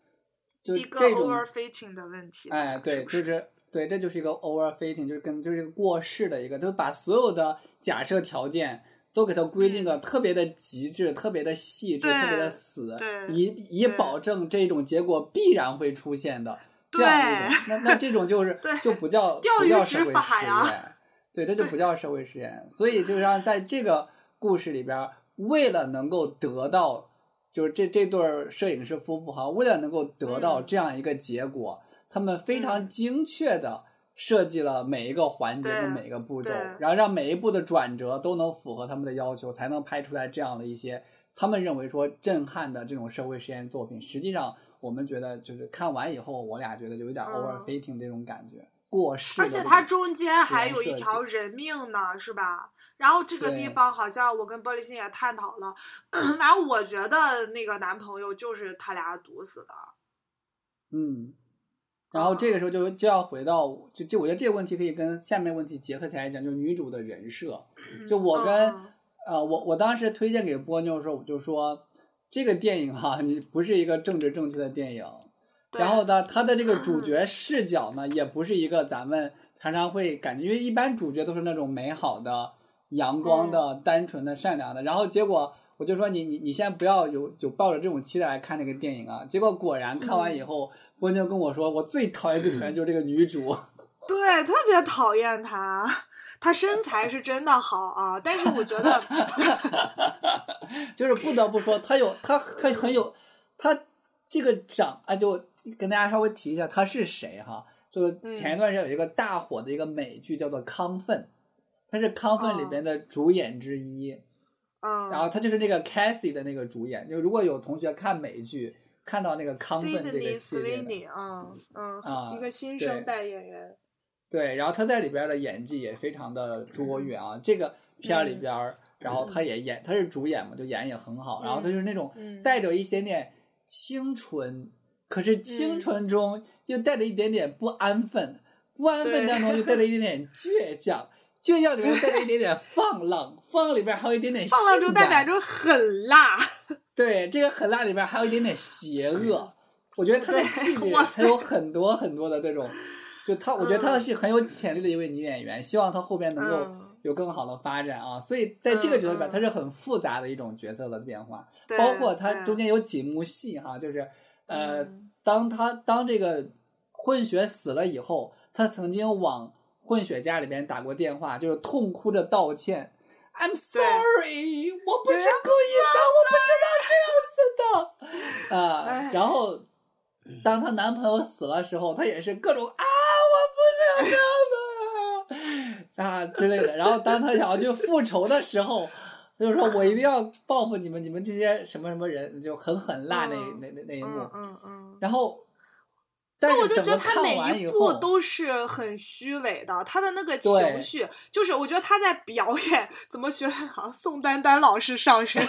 [SPEAKER 3] 一个 overfitting 的问题。
[SPEAKER 4] 哎，对，就是对，这就是一个 overfitting，就是跟就是一个过世的一个，就是把所有的假设条件。都给它规定的特别的极致、特别的细致、特别的死，以以保证这种结果必然会出现的这样一种。那那这种就是就不叫不叫社会实验，对，这就不叫社会实验。所以就是让在这个故事里边，为了能够得到，就是这这对摄影师夫妇哈，为了能够得到这样一个结果，他们非常精确的。设计了每一个环节的每一个步骤，然后让每一步的转折都能符合他们的要求，才能拍出来这样的一些他们认为说震撼的这种社会实验作品。实际上，我们觉得就是看完以后，我俩觉得有一点 overfitting 这种感觉，过时。
[SPEAKER 3] 而且它中间还有一条人命呢，是吧？然后这个地方好像我跟玻璃心也探讨了，反正我觉得那个男朋友就是他俩毒死的。
[SPEAKER 4] 嗯。然后这个时候就就要回到，就就我觉得这个问题可以跟下面问题结合起来讲，就是女主的人设。就我跟呃，我我当时推荐给波妞的时候，我就说这个电影哈，你不是一个政治正确的电影。然后呢，它的这个主角 视角呢，也不是一个咱们常常会感觉，因为一般主角都是那种美好的、阳光的、单纯的、善良的。然后结果。我就说你你你先不要有有抱着这种期待来看这个电影啊！结果果然看完以后，波妞跟我说，我最讨厌最讨厌就是这个女主。
[SPEAKER 3] 对，特别讨厌她。她身材是真的好啊，但是我觉得，
[SPEAKER 4] 就是不得不说，她有她她很有她这个长啊，就跟大家稍微提一下，她是谁哈？就前一段时间有一个大火的一个美剧叫做《康奋》，她是《康奋》里边的主演之一。然后他就是那个 Cassie 的那个主演，就如果有同学看美剧，看到那个康奋这个系列的，
[SPEAKER 3] 嗯嗯，一个新生代演员。
[SPEAKER 4] 对，然后他在里边的演技也非常的卓越啊！这个片儿里边，然后他也演，他是主演嘛，就演也很好。然后他就是那种带着一点点清纯，可是清纯中又带着一点点不安分，不安分当中又带着一点点倔强，倔强里面带着一点点放浪，放浪里边还有一点点
[SPEAKER 3] 放浪中代表着狠辣。
[SPEAKER 4] 对，这个狠辣里边还有一点点邪恶。我觉得他的气质，他有很多很多的这种。就她，我觉得她是很有潜力的一位女演员，希望她后边能够有更好的发展啊！所以在这个角色里边，她是很复杂的一种角色的变化，包括她中间有几幕戏哈，就是呃，当她当这个混血死了以后，她曾经往混血家里边打过电话，就是痛哭着道歉，I'm sorry，我不是故意的，我不知道这样子的 啊，然后当她男朋友死了时候，她也是各种啊。我不是这样的啊之类的，然后当她想要去复仇的时候，就是说我一定要报复你们，你们这些什么什么人，就很狠辣那那那那一幕。
[SPEAKER 3] 嗯嗯。
[SPEAKER 4] 然后，但
[SPEAKER 3] 我就觉得他每
[SPEAKER 4] 一
[SPEAKER 3] 步都是很虚伪的，他的那个情绪，就是我觉得他在表演，怎么学好像宋丹丹老师上身？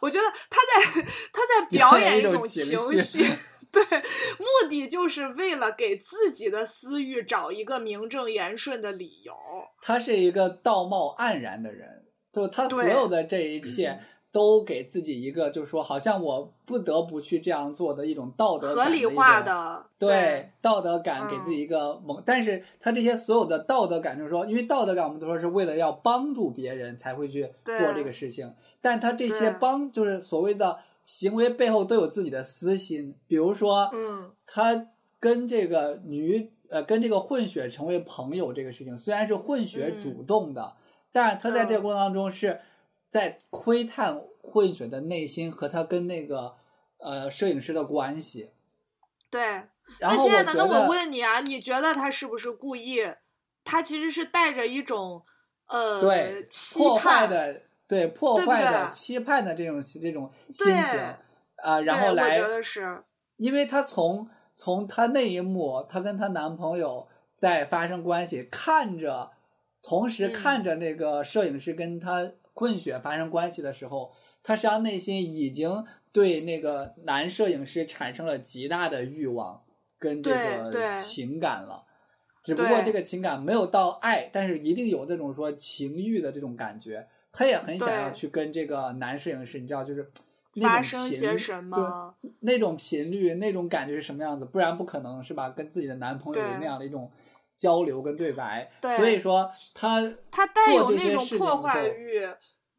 [SPEAKER 3] 我觉得他在他在表演
[SPEAKER 4] 一
[SPEAKER 3] 种情绪。对，目的就是为了给自己的私欲找一个名正言顺的理由。
[SPEAKER 4] 他是一个道貌岸然的人，就他所有的这一切都给自己一个，就是说，好像我不得不去这样做的一种道德
[SPEAKER 3] 合理化的
[SPEAKER 4] 对道德感，给自己一个蒙。但是他这些所有的道德感，就是说，因为道德感，我们都说是为了要帮助别人才会去做这个事情，但他这些帮，就是所谓的。行为背后都有自己的私心，比如说，他跟这个女呃跟这个混血成为朋友这个事情，虽然是混血主动的，但是他在这个过程当中是在窥探混血的内心和他跟那个呃摄影师的关系。
[SPEAKER 3] 对，
[SPEAKER 4] 那
[SPEAKER 3] 亲爱的，那
[SPEAKER 4] 我
[SPEAKER 3] 问你啊，你觉得他是不是故意？他其实是带着一种呃对期盼
[SPEAKER 4] 的。对破坏的、期盼的这种这种心情啊，然后来，我觉得是因为她从从她那一幕，她跟她男朋友在发生关系，看着，同时看着那个摄影师跟她混血发生关系的时候，她实际上内心已经对那个男摄影师产生了极大的欲望跟这个情感了，只不过这个情感没有到爱，但是一定有这种说情欲的这种感觉。他也很想要去跟这个男摄影师，你知道，就是那种频率，就那种频率，那种感觉是什么样子？不然不可能是吧？跟自己的男朋友有那样的一种交流跟对白。所以说他
[SPEAKER 3] 他带有那种破坏欲，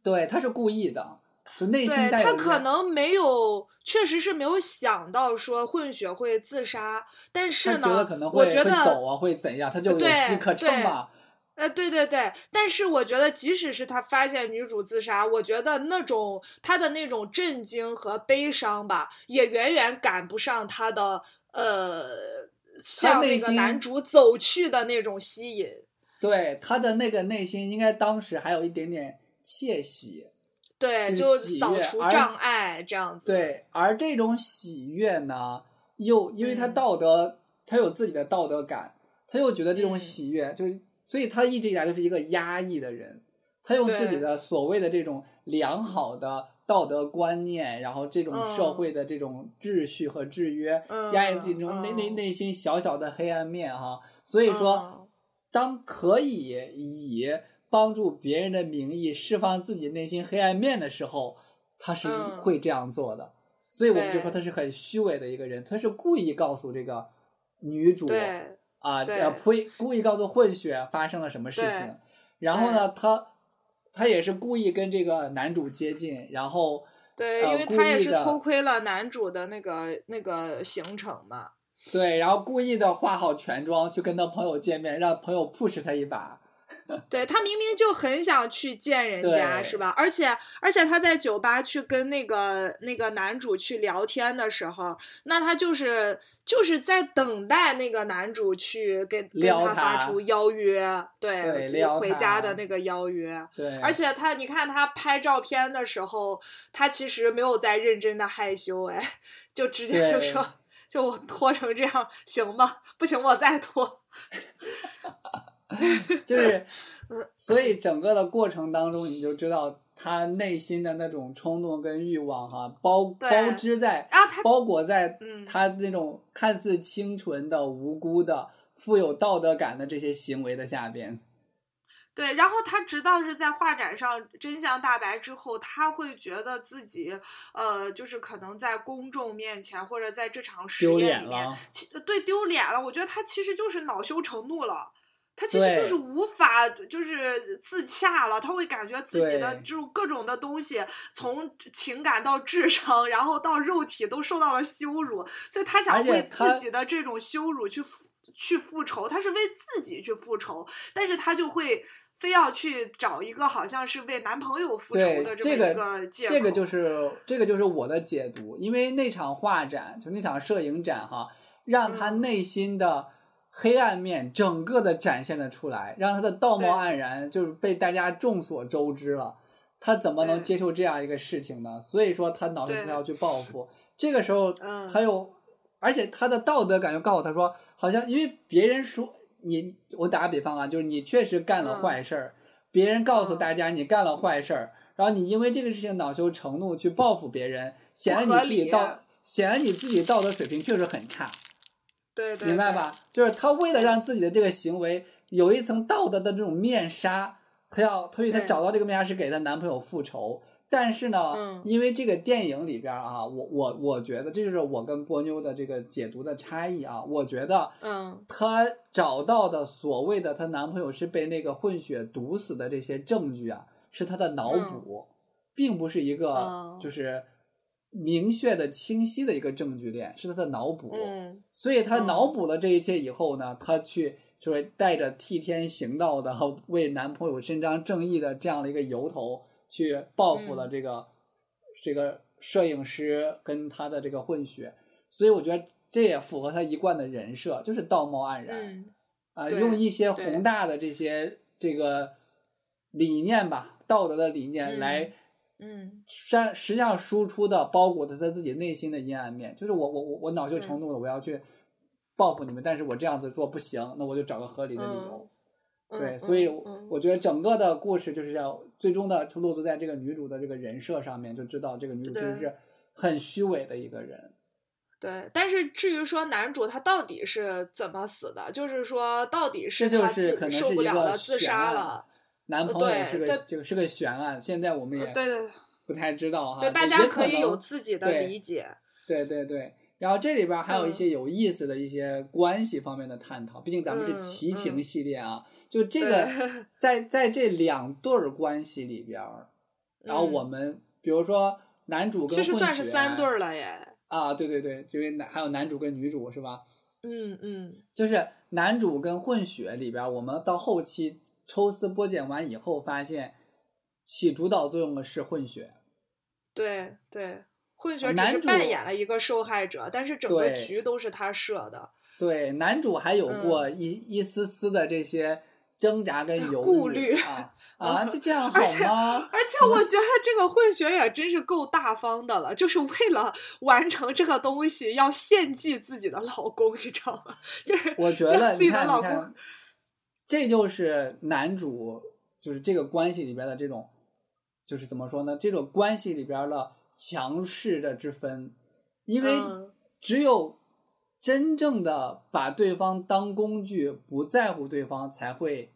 [SPEAKER 4] 对，他是故意的，就内心带
[SPEAKER 3] 他可能没有，确实是没有想到说混血会自杀，但是呢，我觉得
[SPEAKER 4] 走啊会怎样，他就有机可乘嘛。
[SPEAKER 3] 呃，对对对，但是我觉得，即使是他发现女主自杀，我觉得那种他的那种震惊和悲伤吧，也远远赶不上他的呃，向那个男主走去的那种吸引。
[SPEAKER 4] 对他的那个内心，应该当时还有一点点窃喜，
[SPEAKER 3] 对，就扫除障碍这样子。
[SPEAKER 4] 对，而这种喜悦呢，又因为他道德，他有自己的道德感，他又觉得这种喜悦就是。所以他一直以来就是一个压抑的人，他用自己的所谓的这种良好的道德观念，然后这种社会的这种秩序和制约，压抑自己中内内内心小小的黑暗面哈。所以说，当可以以帮助别人的名义释放自己内心黑暗面的时候，他是会这样做的。所以我们就说他是很虚伪的一个人，他是故意告诉这个女主。啊，呃，呸！故意告诉混血发生了什么事情，然后呢，他他也是故意跟这个男主接近，然后
[SPEAKER 3] 对，因为他也是偷窥了男主的那个那个行程嘛。
[SPEAKER 4] 对，然后故意的化好全妆去跟他朋友见面，让朋友 push 他一把，
[SPEAKER 3] 对他明明就很想去见人家，是吧？而且而且他在酒吧去跟那个那个男主去聊天的时候，那他就是就是在等待那个男主去跟跟他发出邀约，
[SPEAKER 4] 对，
[SPEAKER 3] 回家的那个邀约。
[SPEAKER 4] 对，
[SPEAKER 3] 而且他你看他拍照片的时候，他其实没有在认真的害羞，哎，就直接就说，就我脱成这样行吗？不行，我再脱。
[SPEAKER 4] 就是，所以整个的过程当中，你就知道他内心的那种冲动跟欲望，哈，包包织在，啊包裹在他那种看似清纯的、无辜的、富有道德感的这些行为的下边。
[SPEAKER 3] 对，然后他直到是在画展上真相大白之后，他会觉得自己，呃，就是可能在公众面前或者在这场实验里面，对，丢脸了。我觉得他其实就是恼羞成怒了。他其实就是无法，就是自洽了。他会感觉自己的这种各种的东西，从情感到智商，然后到肉体都受到了羞辱，所以他想为自己的这种羞辱去去复仇。他是为自己去复仇，但是他就会非要去找一个好像是为男朋友复仇的这么一个借
[SPEAKER 4] 口。这个就是这个就是我的解读，因为那场画展就那场摄影展哈，让他内心的。黑暗面整个的展现了出来，让他的道貌岸然就是被大家众所周知了。他怎么能接受这样一个事情呢？所以说他脑子才要去报复。这个时候他又，而且他的道德感又告诉他说，好像因为别人说你，我打个比方啊，就是你确实干了坏事儿，别人告诉大家你干了坏事儿，然后你因为这个事情恼羞成怒去报复别人，显然你自己道，显然你自己道德水平确实很差。明白吧？就是他为了让自己的这个行为有一层道德的这种面纱，他要，所以她找到这个面纱是给她男朋友复仇。但是呢，因为这个电影里边啊，我我我觉得这就是我跟波妞的这个解读的差异啊。我觉得，
[SPEAKER 3] 嗯，
[SPEAKER 4] 她找到的所谓的她男朋友是被那个混血毒死的这些证据啊，是她的脑补，并不是一个就是。明确的、清晰的一个证据链是他的脑补，所以他脑补了这一切以后呢，他去就是带着替天行道的为男朋友伸张正义的这样的一个由头去报复了这个这个摄影师跟他的这个混血，所以我觉得这也符合他一贯的人设，就是道貌岸然啊，用一些宏大的这些这个理念吧，道德的理念来。
[SPEAKER 3] 嗯，
[SPEAKER 4] 实实际上输出的包裹着他自己内心的阴暗面，就是我我我我恼羞成怒了我要去报复你们，但是我这样子做不行，那我就找个合理的理由。对，所以我觉得整个的故事就是要最终的就落足在这个女主的这个人设上面，就知道这个女主其实是很虚伪的一个人。
[SPEAKER 3] 对，但是至于说男主他到底是怎么死的，就是说到底
[SPEAKER 4] 是
[SPEAKER 3] 他
[SPEAKER 4] 自己
[SPEAKER 3] 受不了了自杀
[SPEAKER 4] 了。男朋友是个这个是个悬案，现在我们也
[SPEAKER 3] 对对
[SPEAKER 4] 不太知道哈。
[SPEAKER 3] 对，大家可以有自己的理解。
[SPEAKER 4] 对对对，然后这里边还有一些有意思的一些关系方面的探讨，毕竟咱们是奇情系列啊。就这个，在在这两对儿关系里边，然后我们比如说男主跟
[SPEAKER 3] 其实算是三对儿了耶。
[SPEAKER 4] 啊，对对对，因为男还有男主跟女主是吧？
[SPEAKER 3] 嗯嗯，
[SPEAKER 4] 就是男主跟混血里边，我们到后期。抽丝剥茧完以后，发现起主导作用的是混血。
[SPEAKER 3] 对对，混血只是扮演了一个受害者，但是整个局都是他设的。
[SPEAKER 4] 对，男主还有过一一丝丝的这些挣扎跟 犹豫
[SPEAKER 3] 顾虑
[SPEAKER 4] 啊 啊，就这样好
[SPEAKER 3] 吗？而且我觉得这个混血也真是够大方的了，就是为了完成这个东西要献祭自己的老公，你知道吗？就是
[SPEAKER 4] 我觉得
[SPEAKER 3] 自己的老公。
[SPEAKER 4] 这就是男主，就是这个关系里边的这种，就是怎么说呢？这种关系里边的强势的之分，因为只有真正的把对方当工具，不在乎对方，才会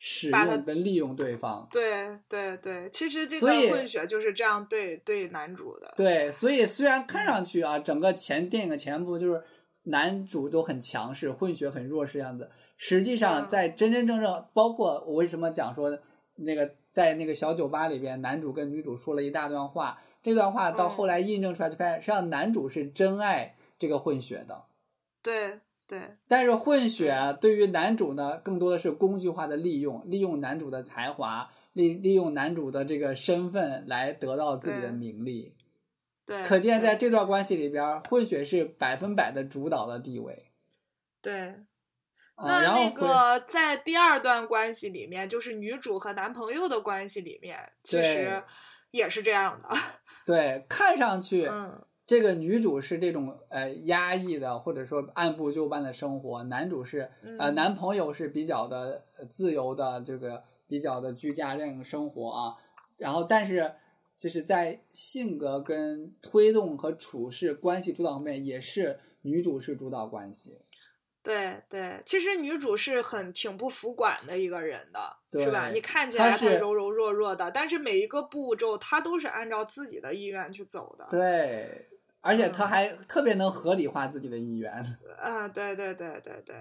[SPEAKER 4] 使用跟利用对方。
[SPEAKER 3] 对对对，其实这个混血就是这样对对男主的。
[SPEAKER 4] 对，所以虽然看上去啊，整个前电影的前部就是男主都很强势，混血很弱势样子。实际上，在真真正正，包括我为什么讲说，那个在那个小酒吧里边，男主跟女主说了一大段话，这段话到后来印证出来，就发现实际上男主是真爱这个混血的。
[SPEAKER 3] 对。对。
[SPEAKER 4] 但是混血对于男主呢，更多的是工具化的利用，利用男主的才华，利利用男主的这个身份来得到自己的名利。
[SPEAKER 3] 对。
[SPEAKER 4] 可见在这段关系里边，混血是百分百的主导的地位。
[SPEAKER 3] 对。那那个在第二段关系里面，就是女主和男朋友的关系里面，其实也是这样的。
[SPEAKER 4] 对，看上去，
[SPEAKER 3] 嗯，
[SPEAKER 4] 这个女主是这种呃压抑的，或者说按部就班的生活，男主是呃男朋友是比较的自由的，这个比较的居家这种生活啊。然后，但是就是在性格跟推动和处事关系主导方面，也是女主是主导关系。
[SPEAKER 3] 对对，其实女主是很挺不服管的一个人的，
[SPEAKER 4] 是
[SPEAKER 3] 吧？你看起来她柔柔弱弱的，但是每一个步骤她都是按照自己的意愿去走的。
[SPEAKER 4] 对，而且她还特别能合理化自己的意愿。
[SPEAKER 3] 啊，对对对对对。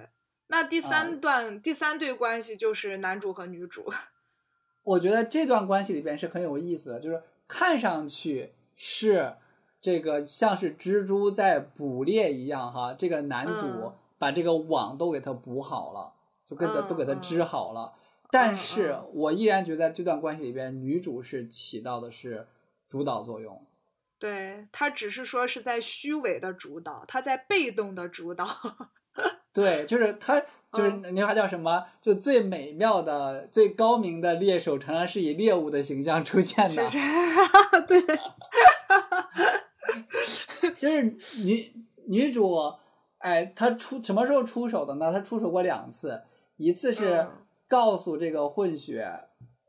[SPEAKER 3] 那第三段第三对关系就是男主和女主。
[SPEAKER 4] 我觉得这段关系里边是很有意思的，就是看上去是这个像是蜘蛛在捕猎一样哈，这个男主。把这个网都给它补好了，就跟它都给它织好了。但是我依然觉得这段关系里边，女主是起到的是主导作用。
[SPEAKER 3] 对她只是说是在虚伪的主导，她在被动的主导。
[SPEAKER 4] 对，就是她，就是那话叫什么？就最美妙的、最高明的猎手，常常是以猎物的形象出现的。
[SPEAKER 3] 对，
[SPEAKER 4] 就是女女主。哎，他出什么时候出手的呢？他出手过两次，一次是告诉这个混血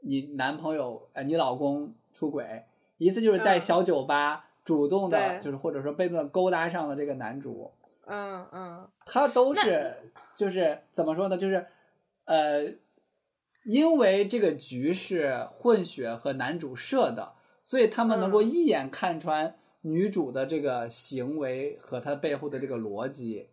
[SPEAKER 4] 你男朋友哎，你老公出轨，一次就是在小酒吧主动的，就是或者说被动的勾搭上了这个男主。
[SPEAKER 3] 嗯嗯，
[SPEAKER 4] 他都是就是怎么说呢？就是呃，因为这个局是混血和男主设的，所以他们能够一眼看穿。女主的这个行为和她背后的这个逻辑，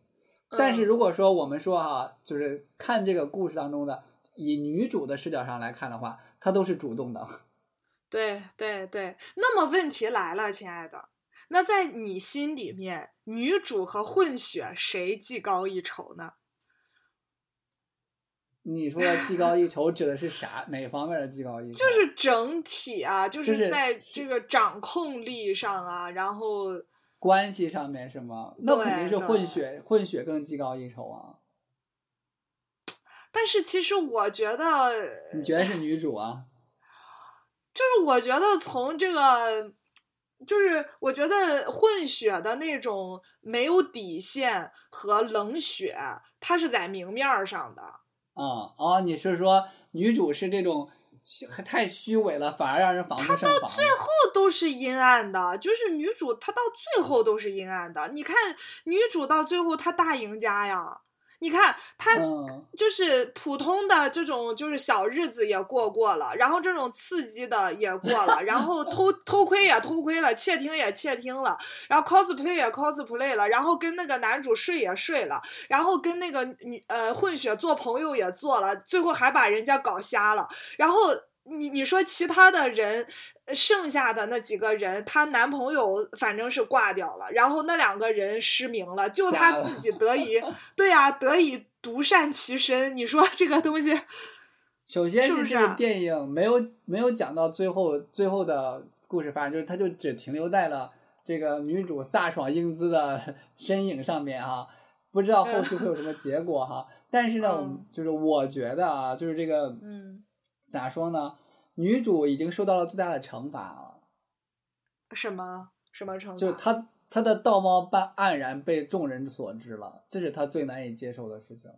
[SPEAKER 4] 但是如果说我们说哈，就是看这个故事当中的以女主的视角上来看的话，她都是主动的。
[SPEAKER 3] 对对对，那么问题来了，亲爱的，那在你心里面，女主和混血谁技高一筹呢？
[SPEAKER 4] 你说技高一筹指的是啥？哪方面的技高一筹？
[SPEAKER 3] 就是整体啊，就
[SPEAKER 4] 是
[SPEAKER 3] 在这个掌控力上啊，然后
[SPEAKER 4] 关系上面是吗？那肯定是混血，混血更技高一筹啊。
[SPEAKER 3] 但是其实我觉得，
[SPEAKER 4] 你觉得是女主啊？
[SPEAKER 3] 就是我觉得从这个，就是我觉得混血的那种没有底线和冷血，它是在明面上的。
[SPEAKER 4] 啊哦，你是说女主是这种太虚伪了，反而让人防不胜防？
[SPEAKER 3] 她到最后都是阴暗的，就是女主她到最后都是阴暗的。你看女主到最后她大赢家呀。你看，他就是普通的这种，就是小日子也过过了，然后这种刺激的也过了，然后 偷偷窥也偷窥了，窃听也窃听了，然后 cosplay 也 cosplay 了，然后跟那个男主睡也睡了，然后跟那个女呃混血做朋友也做了，最后还把人家搞瞎了，然后。你你说其他的人，剩下的那几个人，她男朋友反正是挂掉了，然后那两个人失明了，就她自己得以，对呀，得以独善其身。你说这个东西，
[SPEAKER 4] 首先是这个电影没有没有讲到最后最后的故事发展，就是他就只停留在了这个女主飒爽英姿的 身影上面哈，不知道后续会有什么 结果哈。但是呢，就是我觉得啊，就是这个
[SPEAKER 3] 嗯。
[SPEAKER 4] 咋说呢？女主已经受到了最大的惩罚了。
[SPEAKER 3] 什么什么惩罚？
[SPEAKER 4] 就她她的道貌办黯然被众人所知了，这是她最难以接受的事情。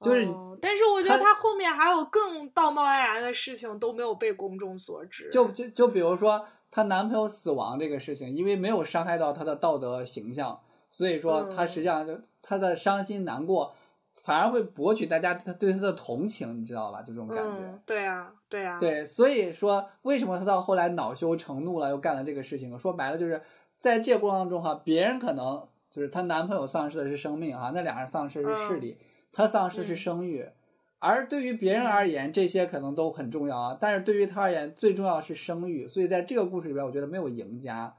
[SPEAKER 4] 就是，
[SPEAKER 3] 但是我觉得她后面还有更道貌岸然的事情都没有被公众所知。
[SPEAKER 4] 就就就比如说她男朋友死亡这个事情，因为没有伤害到她的道德形象，所以说她实际上就她的伤心难过。反而会博取大家他对他的同情，你知道吧？就这种感觉。
[SPEAKER 3] 对啊，对啊。
[SPEAKER 4] 对，所以说为什么他到后来恼羞成怒了，又干了这个事情？说白了就是在这个过程当中哈，别人可能就是她男朋友丧失的是生命哈，那俩人丧失是视力，她丧失是声誉，而对于别人而言，这些可能都很重要啊。但是对于她而言，最重要是声誉。所以在这个故事里边，我觉得没有赢家，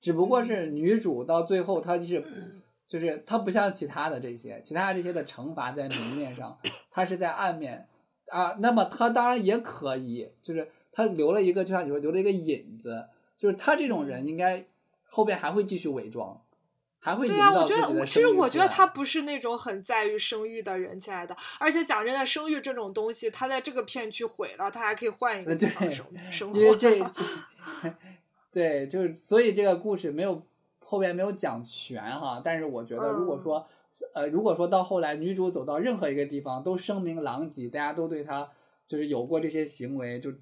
[SPEAKER 4] 只不过是女主到最后她就是。就是它不像其他的这些，其他这些的惩罚在明面上，它是在暗面啊。那么他当然也可以，就是他留了一个，就像你说留了一个引子，就是他这种人应该后边还会继续伪装。还会
[SPEAKER 3] 对啊，我觉得其实我觉得他不是那种很在于生育的人，亲爱的。而且讲真的，生育这种东西，他在这个片区毁了，他还可以换一个地方生生活。
[SPEAKER 4] 因为这，对，就是所以这个故事没有后边没有讲全哈。但是我觉得，如果说呃，如果说到后来女主走到任何一个地方都声名狼藉，大家都对她就是有过这些行为，就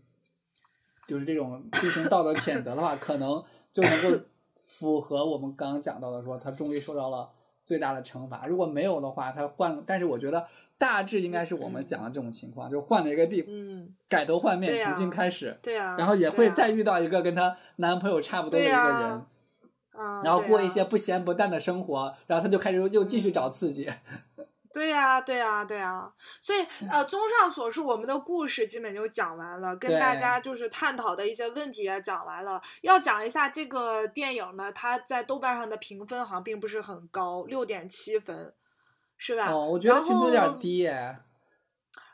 [SPEAKER 4] 就是这种进行道德谴责的话，可能就能够。符合我们刚刚讲到的，说她终于受到了最大的惩罚。如果没有的话，他换，但是我觉得大致应该是我们讲的这种情况，就换了一个地，
[SPEAKER 3] 嗯，
[SPEAKER 4] 改头换面，重新开始，
[SPEAKER 3] 对啊，
[SPEAKER 4] 然后也会再遇到一个跟她男朋友差不多的一个人，
[SPEAKER 3] 嗯，
[SPEAKER 4] 然后过一些不咸不淡的生活，然后他就开始又继续找刺激。
[SPEAKER 3] 对呀，对呀，对呀，所以呃，综上所述，我们的故事基本就讲完了，跟大家就是探讨的一些问题也讲完了。要讲一下这个电影呢，它在豆瓣上的评分好像并不是很高，六点七分，是吧？
[SPEAKER 4] 哦，我觉得评分有点低耶。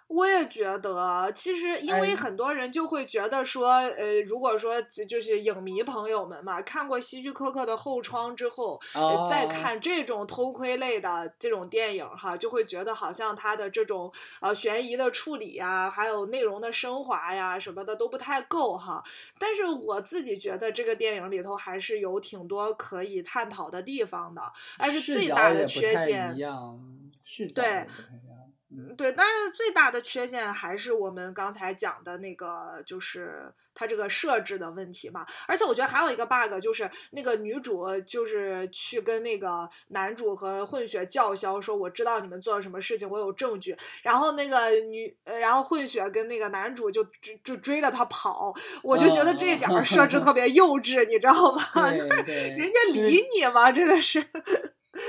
[SPEAKER 3] 我也觉得，其实因为很多人就会觉得说，呃，如果说就是影迷朋友们嘛，看过希区柯克的《后窗》之后，再看这种偷窥类的这种电影哈，就会觉得好像他的这种呃悬疑的处理呀，还有内容的升华呀什么的都不太够哈。但是我自己觉得这个电影里头还是有挺多可以探讨的地方的，而是最大的缺陷。
[SPEAKER 4] 对。
[SPEAKER 3] 对，但是最大的缺陷还是我们刚才讲的那个，就是它这个设置的问题嘛。而且我觉得还有一个 bug，就是那个女主就是去跟那个男主和混血叫嚣说：“我知道你们做了什么事情，我有证据。”然后那个女，然后混血跟那个男主就就追着他跑，我就觉得这点设置特别幼稚，你知道吗？就是人家理你吗？真的是，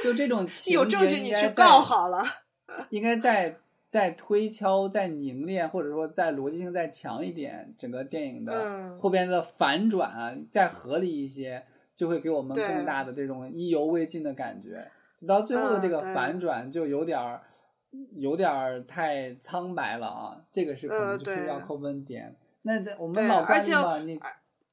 [SPEAKER 4] 就这种
[SPEAKER 3] 有证据你去告好了。
[SPEAKER 4] 应该再再推敲、再凝练，或者说再逻辑性再强一点，整个电影的后边的反转啊，再合理一些，就会给我们更大的这种意犹未尽的感觉。到最后的这个反转，就有点儿有点儿太苍白了啊！这个是可能就是要扣分点。那这我们老观众嘛，你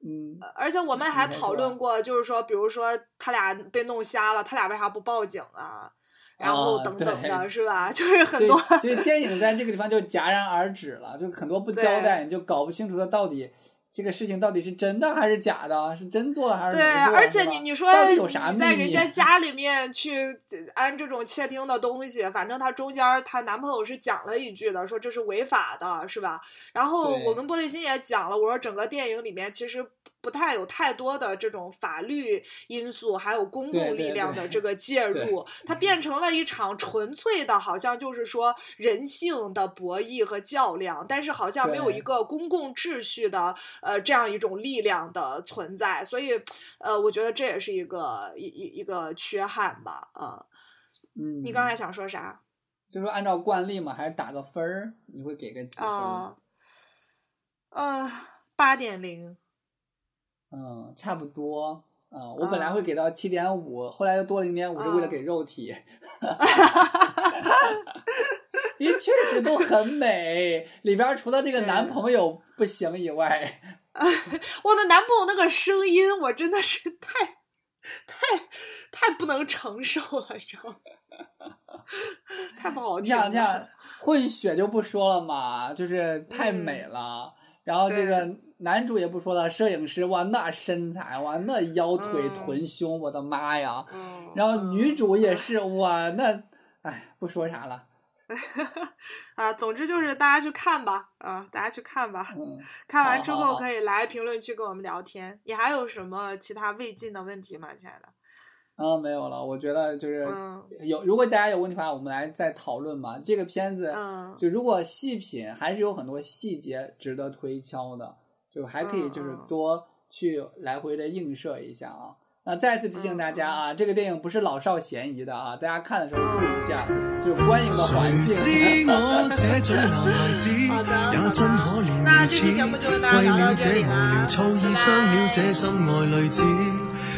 [SPEAKER 4] 嗯，
[SPEAKER 3] 而且我们还讨论过，就是说，比如说他俩被弄瞎了，他俩为啥不报警啊？然后等等的是吧？就是很多，
[SPEAKER 4] 所以电影在这个地方就戛然而止了，就很多不交代，你就搞不清楚他到底这个事情到底是真的还是假的，是真做的还是
[SPEAKER 3] 对？而且你你说
[SPEAKER 4] 你
[SPEAKER 3] 在人家 家里面去安这种窃听的东西，反正她中间她男朋友是讲了一句的，说这是违法的，是吧？然后我跟玻璃心也讲了，我说整个电影里面其实。不太有太多的这种法律因素，还有公共力量的这个 介入，它变成了一场纯粹的，好像就是说人性的博弈和较量，但是好像没有一个公共秩序的呃这样一种力量的存在，所以呃，我觉得这也是一个一一一个缺憾吧，啊，
[SPEAKER 4] 嗯，
[SPEAKER 3] 你刚才想说啥？
[SPEAKER 4] 就说按照惯例嘛，还是打个分儿？你会给个几分？
[SPEAKER 3] 呃，八点零。
[SPEAKER 4] 嗯，差不多。嗯，我本来会给到七点五，后来又多了零点五，是为了给肉体。因为确实都很美，里边除了那个男朋友不行以外，
[SPEAKER 3] 我的男朋友那个声音，我真的是太太太不能承受了，你知道吗？太不好听。
[SPEAKER 4] 这样这样，混血就不说了嘛，就是太美了。然后这个。男主也不说了，摄影师哇，那身材哇，那腰腿臀胸，我的妈呀！然后女主也是哇，那哎，不说啥了。
[SPEAKER 3] 啊，总之就是大家去看吧，啊，大家去看吧。
[SPEAKER 4] 嗯。
[SPEAKER 3] 看完之后可以来评论区跟我们聊天。你还有什么其他未尽的问题吗，亲爱的？
[SPEAKER 4] 嗯，没有了。我觉得就是有，如果大家有问题的话，我们来再讨论嘛。这个片子，就如果细品，还是有很多细节值得推敲的。就还可以，就是多去来回的映射一下啊。那再次提醒大家啊，这个电影不是老少咸宜的啊，大家看的时候注意一下，就是观影的环境。
[SPEAKER 3] 好的，那这期节目就跟大家聊到这里啦，拜拜。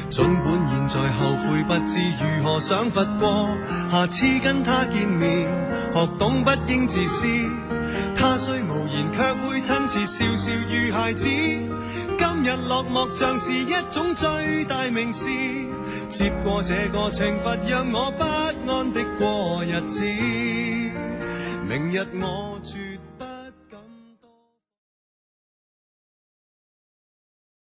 [SPEAKER 5] 尽管现在后悔，不知如何想佛过。下次跟他见面，学懂不应自私。他虽然，却会亲切笑笑如孩子。今日落寞像是一种最大名事，接过这个惩罚，让我不安的过日子。明日我住。